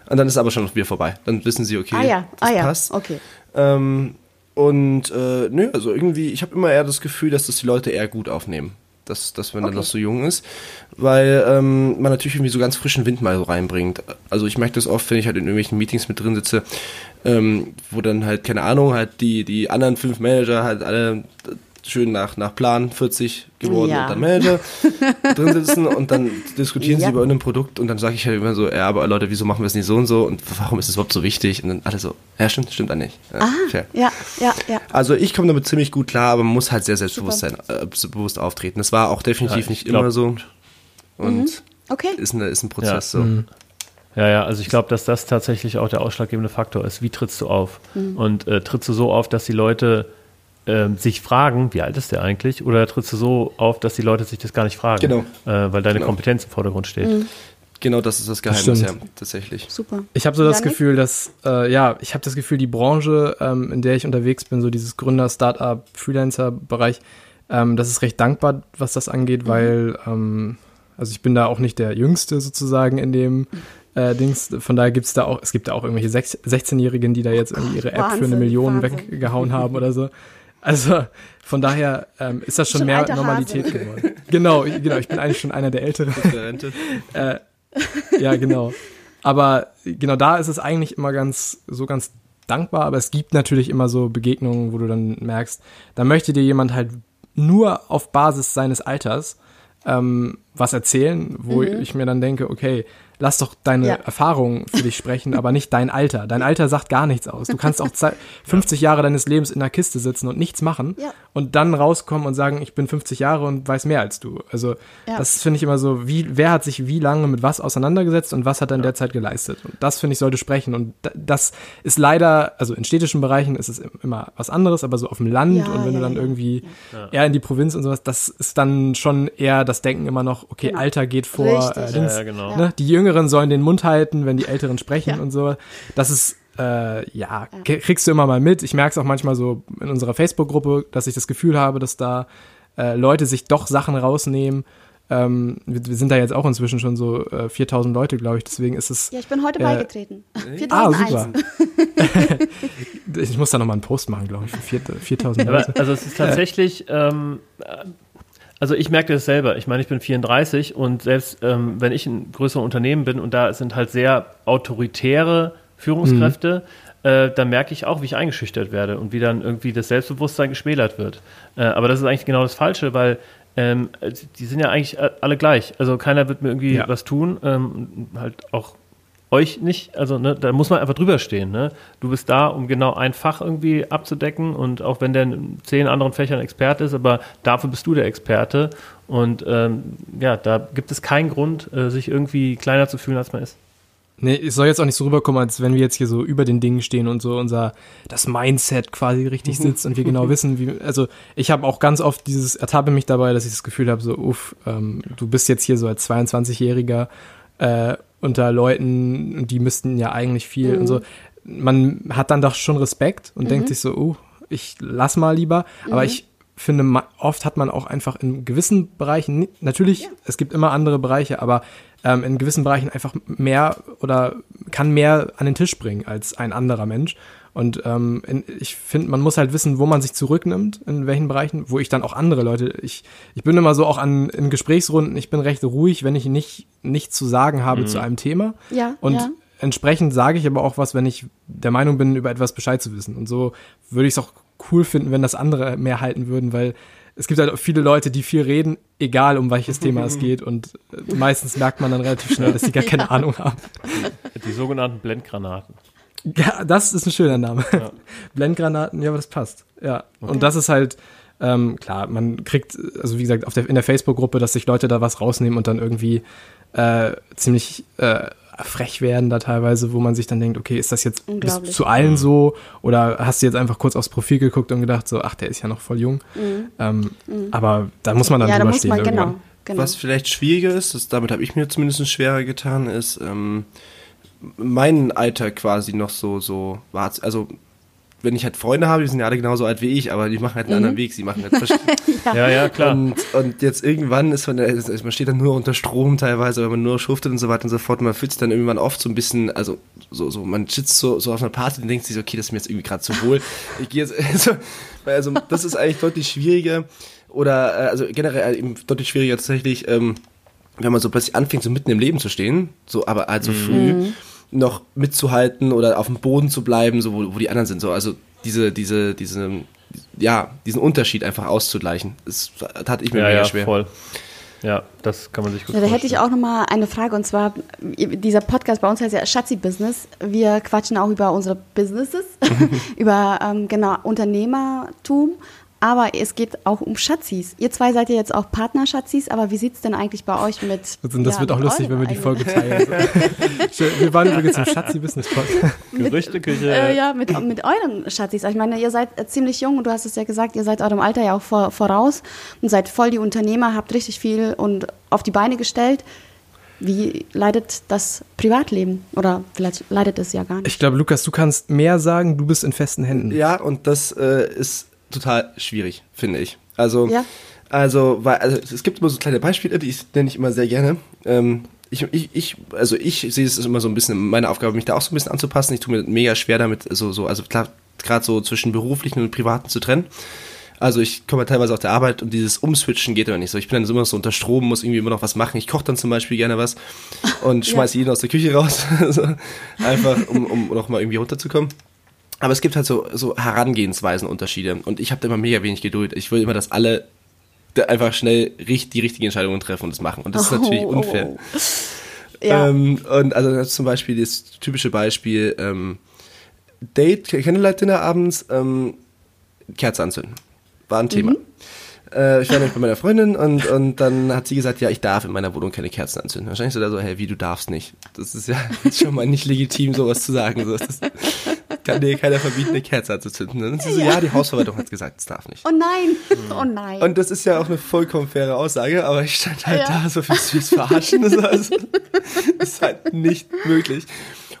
Und dann ist aber schon wieder vorbei. Dann wissen sie, okay, ah ja, das ah ja, passt. okay. Ähm, und äh, nö, also irgendwie, ich habe immer eher das Gefühl, dass das die Leute eher gut aufnehmen. Dass, dass wenn Okay. er noch so jung ist. Weil ähm, man natürlich irgendwie so ganz frischen Wind mal so reinbringt. Also ich merke das oft, wenn ich halt in irgendwelchen Meetings mit drin sitze, ähm, wo dann halt, keine Ahnung, halt die, die anderen fünf Manager halt alle schön nach, nach Plan 40 geworden Ja. und dann Manager drin sitzen und dann diskutieren Ja. sie über irgendein Produkt und dann sage ich halt immer so, ja, aber Leute, wieso machen wir es nicht so und so und warum ist es überhaupt so wichtig? Und dann alle so, ja, stimmt, stimmt dann nicht. Ja, fair. Ja, ja, ja. Also ich komme damit ziemlich gut klar, aber man muss halt sehr selbstbewusst sein, äh, bewusst auftreten. Das war auch definitiv nicht glaub- immer so. Und Okay. ist, eine, ist ein Prozess Ja. so. Ja, ja, also ich glaube, dass das tatsächlich auch der ausschlaggebende Faktor ist. Wie trittst du auf? Mhm. Und äh, trittst du so auf, dass die Leute ähm, sich fragen, wie alt ist der eigentlich? Oder trittst du so auf, dass die Leute sich das gar nicht fragen? Genau. Äh, weil deine Genau. Kompetenz im Vordergrund steht. Mhm. Genau das ist das Geheimnis, ja, tatsächlich. Super. Ich habe so das Janik? Gefühl, dass, äh, ja, ich habe das Gefühl, die Branche, ähm, in der ich unterwegs bin, so dieses Gründer, Startup, Freelancer-Bereich, ähm, das ist recht dankbar, was das angeht, weil, ähm, also ich bin da auch nicht der Jüngste sozusagen in dem äh, Dings. Von daher gibt's da auch, es gibt da auch irgendwelche sech- 16-Jährigen, die da jetzt irgendwie ihre App für eine Wahnsinn, Million Wahnsinn. weggehauen haben oder so. Also von daher ähm, ist das schon, Schon mehr Normalität Hase. geworden. Genau, ich- genau, ich bin eigentlich schon einer der Älteren. Rente. Äh, ja, genau. Aber genau da ist es eigentlich immer ganz, so ganz dankbar, aber es gibt natürlich immer so Begegnungen, wo du dann merkst, da möchte dir jemand halt nur auf Basis seines Alters ähm, was erzählen, wo ich mir dann denke, okay, lass doch deine Ja. Erfahrungen für dich sprechen, aber nicht dein Alter. Dein Alter sagt gar nichts aus. Du kannst auch zei- 50 Jahre deines Lebens in einer Kiste sitzen und nichts machen Ja. und dann rauskommen und sagen, ich bin 50 Jahre und weiß mehr als du. Also Ja. das finde ich immer so, wie, wer hat sich wie lange mit was auseinandergesetzt und was hat er in der Zeit geleistet? Und das finde ich sollte sprechen. Und da- das ist leider, also in städtischen Bereichen ist es im- immer was anderes, aber so auf dem Land Ja, und wenn ja, du dann ja. irgendwie eher in die Provinz und sowas, das ist dann schon eher das Denken immer noch, okay, Genau. Alter geht vor äh, Ja, Dings, ja, genau. ne? Die Jüngeren sollen den Mund halten, wenn die Älteren sprechen Ja. und so. Das ist äh, ja, kriegst du immer mal mit. Ich merke es auch manchmal so in unserer Facebook-Gruppe, dass ich das Gefühl habe, dass da äh, Leute sich doch Sachen rausnehmen, Ähm, wir, wir sind da jetzt auch inzwischen schon so äh, 4000 Leute, glaube ich. Deswegen ist es. Ja, ich bin heute Äh, beigetreten. Ah, 4001. super. ich muss da nochmal einen Post machen, glaube ich, für 4 4000 Aber, Leute. also es ist tatsächlich, ähm, äh, also ich merke das selber. Ich meine, ich bin 34 und selbst ähm, wenn ich ein größeres Unternehmen bin und da sind halt sehr autoritäre Führungskräfte, äh, dann merke ich auch, wie ich eingeschüchtert werde und wie dann irgendwie das Selbstbewusstsein geschmälert wird. Äh, aber das ist eigentlich genau das Falsche, weil ähm, die sind ja eigentlich alle gleich. Also keiner wird mir irgendwie Ja. was tun, ähm, halt auch euch nicht, also ne, da muss man einfach drüber stehen. Ne? Du bist da, um genau ein Fach irgendwie abzudecken und auch wenn der in zehn anderen Fächern Experte ist, aber dafür bist du der Experte und ähm, ja, da gibt es keinen Grund, äh, sich irgendwie kleiner zu fühlen, als man ist. Nee, es soll jetzt auch nicht so rüberkommen, als wenn wir jetzt hier so über den Dingen stehen und so unser, das Mindset quasi richtig sitzt und wir genau wissen, wie, also ich habe auch ganz oft dieses, ertappe mich dabei, dass ich das Gefühl habe, so, uff, ähm, du bist jetzt hier so als 22-Jähriger äh, unter Leuten, die müssten ja eigentlich viel und so. Man hat dann doch schon Respekt und denkt sich so, uh, ich lass mal lieber, aber ich finde, oft hat man auch einfach in gewissen Bereichen, natürlich, es gibt immer andere Bereiche, aber ähm, in gewissen Bereichen einfach mehr oder kann mehr an den Tisch bringen als ein anderer Mensch. Und ähm, in, ich finde, man muss halt wissen, wo man sich zurücknimmt, in welchen Bereichen, wo ich dann auch andere Leute, ich, ich bin immer so auch an in Gesprächsrunden, ich bin recht ruhig, wenn ich nicht nichts zu sagen habe zu einem Thema. Ja, Und ja. entsprechend sage ich aber auch was, wenn ich der Meinung bin, über etwas Bescheid zu wissen. Und so würde ich es auch cool finden, wenn das andere mehr halten würden, weil es gibt halt auch viele Leute, die viel reden, egal um welches Thema es geht. Und äh, meistens merkt man dann relativ schnell, dass sie gar keine Ahnung haben. Die sogenannten Blendgranaten. Ja, das ist ein schöner Name. Blendgranaten, ja, aber das passt. Ja. Und das ist halt, ähm, klar, man kriegt, also wie gesagt, auf der, in der Facebook-Gruppe, dass sich Leute da was rausnehmen und dann irgendwie äh, ziemlich äh, frech werden da teilweise, wo man sich dann denkt, okay, ist das jetzt zu allen so? Oder hast du jetzt einfach kurz aufs Profil geguckt und gedacht, so, ach, der ist ja noch voll jung. Ähm, Aber da muss man dann Mhm. Ja, da drüber muss stehen man, genau. genau. Was vielleicht schwieriger ist, das, damit habe ich mir zumindest schwerer getan, ist ähm, mein Alter quasi noch so, so war. Also, wenn ich halt Freunde habe, die sind ja alle genauso alt wie ich, aber die machen halt einen anderen Weg, sie machen halt verschiedene. Ja, ja, klar. Und, und jetzt irgendwann ist man, also man steht dann nur unter Strom teilweise, wenn man nur schuftet und so weiter und so fort. Und man fühlt sich dann irgendwann oft so ein bisschen, also so, so man sitzt so, so auf einer Party und denkt sich so, okay, das ist mir jetzt irgendwie gerade zu wohl. Ich gehe jetzt, also, also das ist eigentlich deutlich schwieriger oder äh, also generell eben deutlich schwieriger tatsächlich, ähm, wenn man so plötzlich anfängt, so mitten im Leben zu stehen, so aber also früh noch mitzuhalten oder auf dem Boden zu bleiben, so wo, wo die anderen sind, so also diese diese diese ja diesen Unterschied einfach auszugleichen, das tat ich mir Ja, mega ja, schwer. voll. Ja, das kann man sich gut Ja, da hätte ich auch noch mal eine Frage und zwar dieser Podcast bei uns heißt ja Schatzi Business. Wir quatschen auch über unsere Businesses, über ähm, genau Unternehmertum, aber es geht auch um Schatzis. Ihr zwei seid ja jetzt auch Partner-Schatzis, aber wie sieht's denn eigentlich bei euch mit? Und das ja, wird auch lustig, wenn wir die Folge teilen. Wir waren übrigens im Schatzi Business Podcast. Gerüchteküche. Äh, ja, mit, mit euren Schatzis. Ich meine, ihr seid äh, ziemlich jung und du hast es ja gesagt, ihr seid eurem Alter ja auch vor, voraus und seid voll die Unternehmer, habt richtig viel und auf die Beine gestellt. Wie leidet das Privatleben? Oder vielleicht leidet es ja gar nicht. Ich glaube, Lukas, du kannst mehr sagen, du bist in festen Händen. Ja, und das äh, ist total schwierig, finde ich. Also, Ja. also, weil, also es gibt immer so kleine Beispiele, die ich- nenne ich immer sehr gerne. Ähm, ich, ich, ich, also ich sehe es immer so ein bisschen meine Aufgabe, mich da auch so ein bisschen anzupassen. Ich tue mir mega schwer damit, so, so, also klar, gerade so zwischen beruflichen und privaten zu trennen. Also ich komme halt teilweise auf der Arbeit und dieses Umswitchen geht immer nicht so. Ich bin dann immer so unter Strom, muss irgendwie immer noch was machen. Ich koche dann zum Beispiel gerne was und schmeiße jeden aus der Küche raus. einfach, um, um noch mal irgendwie runterzukommen. Aber es gibt halt so, so Herangehensweisen Unterschiede und ich habe da immer mega wenig Geduld. Ich will immer, dass alle einfach schnell richt, die richtigen Entscheidungen treffen und das machen. Und das ist natürlich Oh, oh, unfair. oh. Ja. Ähm, und also das ist zum Beispiel das typische Beispiel ähm, Date, Candlelight-Dinner abends, ähm, Kerze anzünden. War ein Thema. Äh, ich war nämlich bei meiner Freundin und, und dann hat sie gesagt, ja, ich darf in meiner Wohnung keine Kerzen anzünden. Wahrscheinlich so da so, hey, wie, du darfst nicht. Das ist ja schon mal nicht legitim, sowas zu sagen. So, das kann dir keiner verbieten, eine Kerze anzuzünden. Und dann sie so, ja, die Hausverwaltung hat gesagt, es darf nicht. Oh nein, oh nein. Und das ist ja auch eine vollkommen faire Aussage, aber ich stand halt Ja. da so fürs, fürs Verarschen. Das, war also, das ist halt nicht möglich.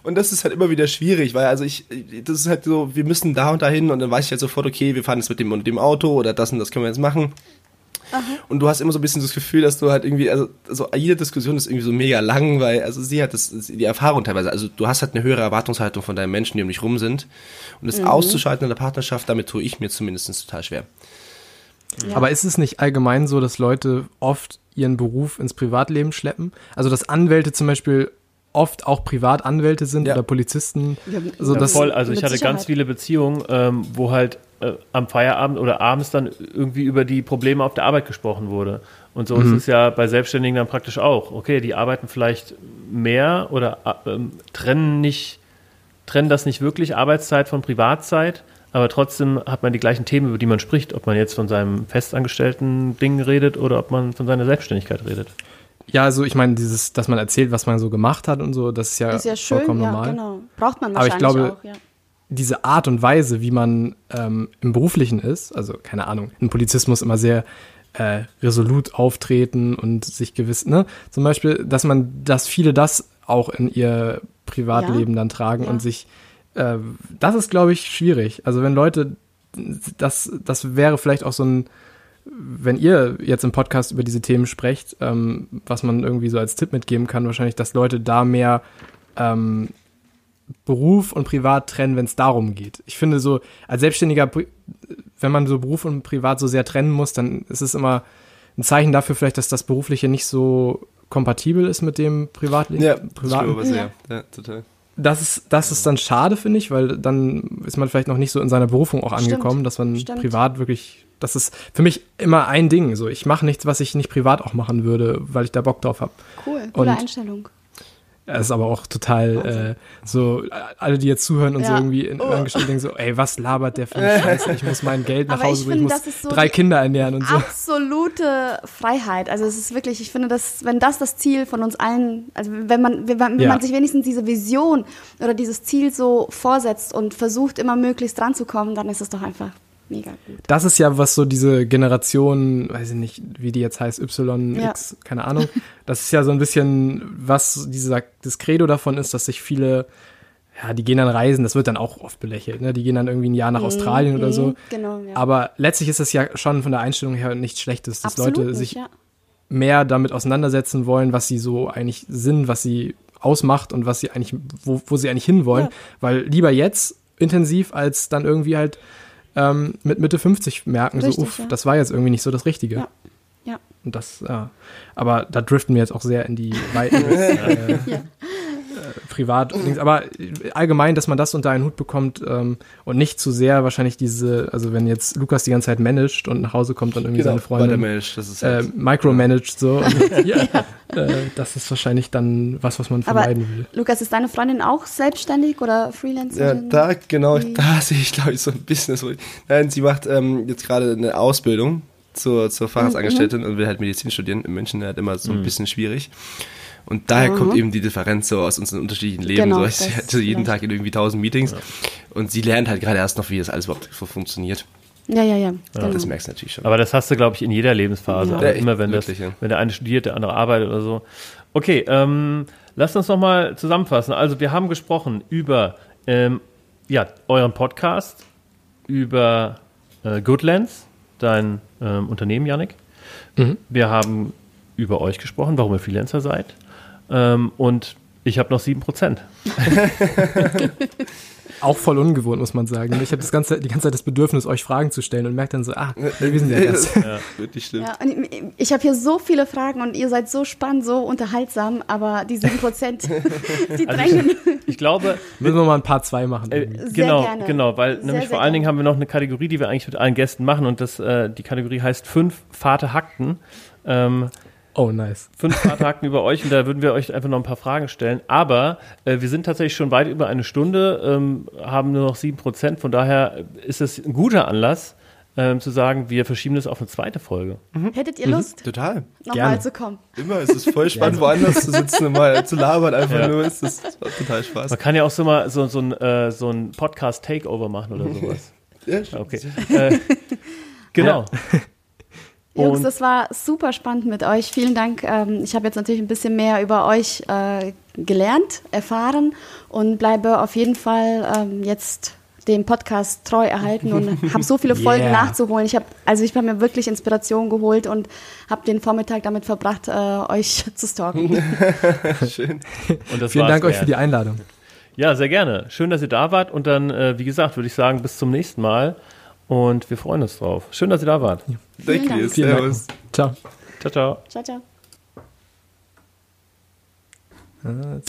Und das ist halt immer wieder schwierig, weil also ich, das ist halt so, wir müssen da und dahin und dann weiß ich halt sofort, okay, wir fahren jetzt mit dem und dem Auto oder das und das können wir jetzt machen. Und du hast immer so ein bisschen das Gefühl, dass du halt irgendwie, also, also jede Diskussion ist irgendwie so mega lang, weil, also sie hat das, die Erfahrung teilweise, also du hast halt eine höhere Erwartungshaltung von deinen Menschen, die um dich rum sind. Und das auszuschalten in der Partnerschaft, damit tue ich mir zumindest total schwer. Ja. Aber ist es nicht allgemein so, dass Leute oft ihren Beruf ins Privatleben schleppen? Also dass Anwälte zum Beispiel oft auch Privatanwälte sind Ja. oder Polizisten. Ja, So, Ja, das, voll, also ich hatte ganz Sicherheit. viele Beziehungen, ähm, wo halt äh, am Feierabend oder abends dann irgendwie über die Probleme auf der Arbeit gesprochen wurde. Und so ist es ja bei Selbstständigen dann praktisch auch. Okay, die arbeiten vielleicht mehr oder äh, ähm, trennen nicht, trennen das nicht wirklich Arbeitszeit von Privatzeit, aber trotzdem hat man die gleichen Themen, über die man spricht, ob man jetzt von seinem festangestellten Ding redet oder ob man von seiner Selbstständigkeit redet. Ja, also ich meine, dieses, dass man erzählt, was man so gemacht hat und so, das ist ja, Ist ja schön, vollkommen ja, normal. genau. Braucht man Aber ich wahrscheinlich glaube, auch, ja. Diese Art und Weise, wie man ähm, im Beruflichen ist, also keine Ahnung, ein Polizist muss immer sehr äh, resolut auftreten und sich gewiss, ne? Zum Beispiel, dass man, dass viele das auch in ihr Privatleben dann tragen Ja. und sich, äh, das ist, glaube ich, schwierig. Also wenn Leute, das, das wäre vielleicht auch so ein, wenn ihr jetzt im Podcast über diese Themen sprecht, ähm, was man irgendwie so als Tipp mitgeben kann, wahrscheinlich, dass Leute da mehr ähm, Beruf und Privat trennen, wenn es darum geht. Ich finde so, als Selbstständiger, wenn man so Beruf und Privat so sehr trennen muss, dann ist es immer ein Zeichen dafür vielleicht, dass das Berufliche nicht so kompatibel ist mit dem Privatleben. Ja, das Privaten. ich sehr. Ja, total. Das ist, das ist dann schade, finde ich, weil dann ist man vielleicht noch nicht so in seiner Berufung auch Stimmt, angekommen, dass man stimmt. privat wirklich, das ist für mich immer ein Ding. So, ich mache nichts, was ich nicht privat auch machen würde, weil ich da Bock drauf habe. Cool, coole Und- Einstellung. Das ist aber auch total äh, so, alle, die jetzt zuhören und so Ja. irgendwie in Oh. Angestellten denken so, ey, was labert der für eine Scheiße? Ich muss mein Geld nach Aber Hause bringen, ich muss so drei Kinder ernähren und so. Absolute Freiheit. Also es ist wirklich, ich finde, dass, wenn das das Ziel von uns allen, also wenn man, wenn man, wenn Ja. man sich wenigstens diese Vision oder dieses Ziel so vorsetzt und versucht, immer möglichst dran zu kommen, dann ist es doch einfach mega gut. Das ist ja, was so diese Generation, weiß ich nicht, wie die jetzt heißt, Y, Ja. X, keine Ahnung. Das ist ja so ein bisschen, was dieser, das Credo davon ist, dass sich viele, ja, die gehen dann reisen, das wird dann auch oft belächelt, ne? Die gehen dann irgendwie ein Jahr nach Australien oder so. Mhm, Genau, ja. Aber letztlich ist das ja schon von der Einstellung her nichts Schlechtes, dass Absolut Leute nicht, sich ja. mehr damit auseinandersetzen wollen, was sie so eigentlich sind, was sie ausmacht und was sie eigentlich, wo, wo sie eigentlich hinwollen. Ja. Weil lieber jetzt intensiv, als dann irgendwie halt ähm, mit Mitte 50 merken, Richtig, so, uff, ja. das war jetzt irgendwie nicht so das Richtige. Ja. Ja. Und das, ja. Aber da driften wir jetzt auch sehr in die Weiten äh, äh, Privat. Aber allgemein, dass man das unter einen Hut bekommt ähm, und nicht zu sehr wahrscheinlich diese, also wenn jetzt Lukas die ganze Zeit managt und nach Hause kommt und irgendwie seine Genau, bei der Freundin Mensch, das ist äh, halt, micromanaged so. Und, ja, äh, das ist wahrscheinlich dann was, was man Aber vermeiden will. Lukas, ist deine Freundin auch selbstständig oder ja, Freelancerin? da, genau, Wie- da sehe ich, glaube ich, so ein Business. Nein, sie macht ähm, jetzt gerade eine Ausbildung zur, zur Facharztangestellten und will halt Medizin studieren. In München halt immer so ein bisschen schwierig. Und daher kommt eben die Differenz so aus unseren unterschiedlichen Leben. Genau, so, ich hatte jeden vielleicht. Tag in irgendwie tausend Meetings und sie lernt halt gerade erst noch, wie das alles überhaupt so funktioniert. Ja, ja, ja. Genau. Das merkst du natürlich schon. Aber das hast du, glaube ich, in jeder Lebensphase. Ja. Auch Ja, immer, wenn, wirklich, das, ja. wenn der eine studiert, der andere arbeitet oder so. Okay, ähm, lasst uns nochmal zusammenfassen. Also, wir haben gesprochen über ähm, ja, euren Podcast, über äh, Goodlands, dein ähm, Unternehmen, Yannick. Mhm. Wir haben über euch gesprochen, warum ihr Freelancer seid. Ähm, und ich habe noch 7%. Auch voll ungewohnt, muss man sagen. Ich habe das ganze, die ganze Zeit das Bedürfnis, euch Fragen zu stellen und merke dann so, ah, wir sind ja das. ja. Wirklich schlimm. Ja, und ich- ich habe hier so viele Fragen und ihr seid so spannend, so unterhaltsam, aber die 7 Prozent, die Also drängen. Ich glaube, Müssen wir mal ein paar zwei machen. Äh, genau, gerne. genau, weil Sehr, nämlich sehr vor allen Dingen haben wir noch eine Kategorie, die wir eigentlich mit allen Gästen machen und das, äh, die Kategorie heißt fünf Vater Hackten. Ähm, Oh, nice. fünf Hackten über euch und da würden wir euch einfach noch ein paar Fragen stellen. Aber äh, wir sind tatsächlich schon weit über eine Stunde, ähm, haben nur noch sieben Prozent. Von daher ist es ein guter Anlass, ähm, zu sagen, wir verschieben das auf eine zweite Folge. Hättet ihr Lust, Total. nochmal zu kommen? Immer, es ist voll spannend, woanders zu sitzen und mal zu labern, einfach Ja. nur. Es ist es macht total Spaß. Man kann ja auch so mal so, so ein, äh, so ein Podcast-Takeover machen oder sowas. Ja, Okay. äh, genau. Jungs, das war super spannend mit euch. Vielen Dank. Ähm, Ich habe jetzt natürlich ein bisschen mehr über euch äh, gelernt, erfahren und bleibe auf jeden Fall ähm, jetzt dem Podcast treu erhalten und habe so viele Folgen Yeah. nachzuholen. Ich habe also ich habe mir wirklich Inspiration geholt und habe den Vormittag damit verbracht, äh, euch zu stalken. Schön. Und das Vielen Dank euch wert. für die Einladung. Ja, sehr gerne. Schön, dass ihr da wart. Und dann, äh, wie gesagt, würde ich sagen, bis zum nächsten Mal. Und wir freuen uns drauf. Schön, dass ihr da wart. Danke Dank. dir. Vielen Servus. Dank. Ciao. Ciao, ciao. ciao, ciao.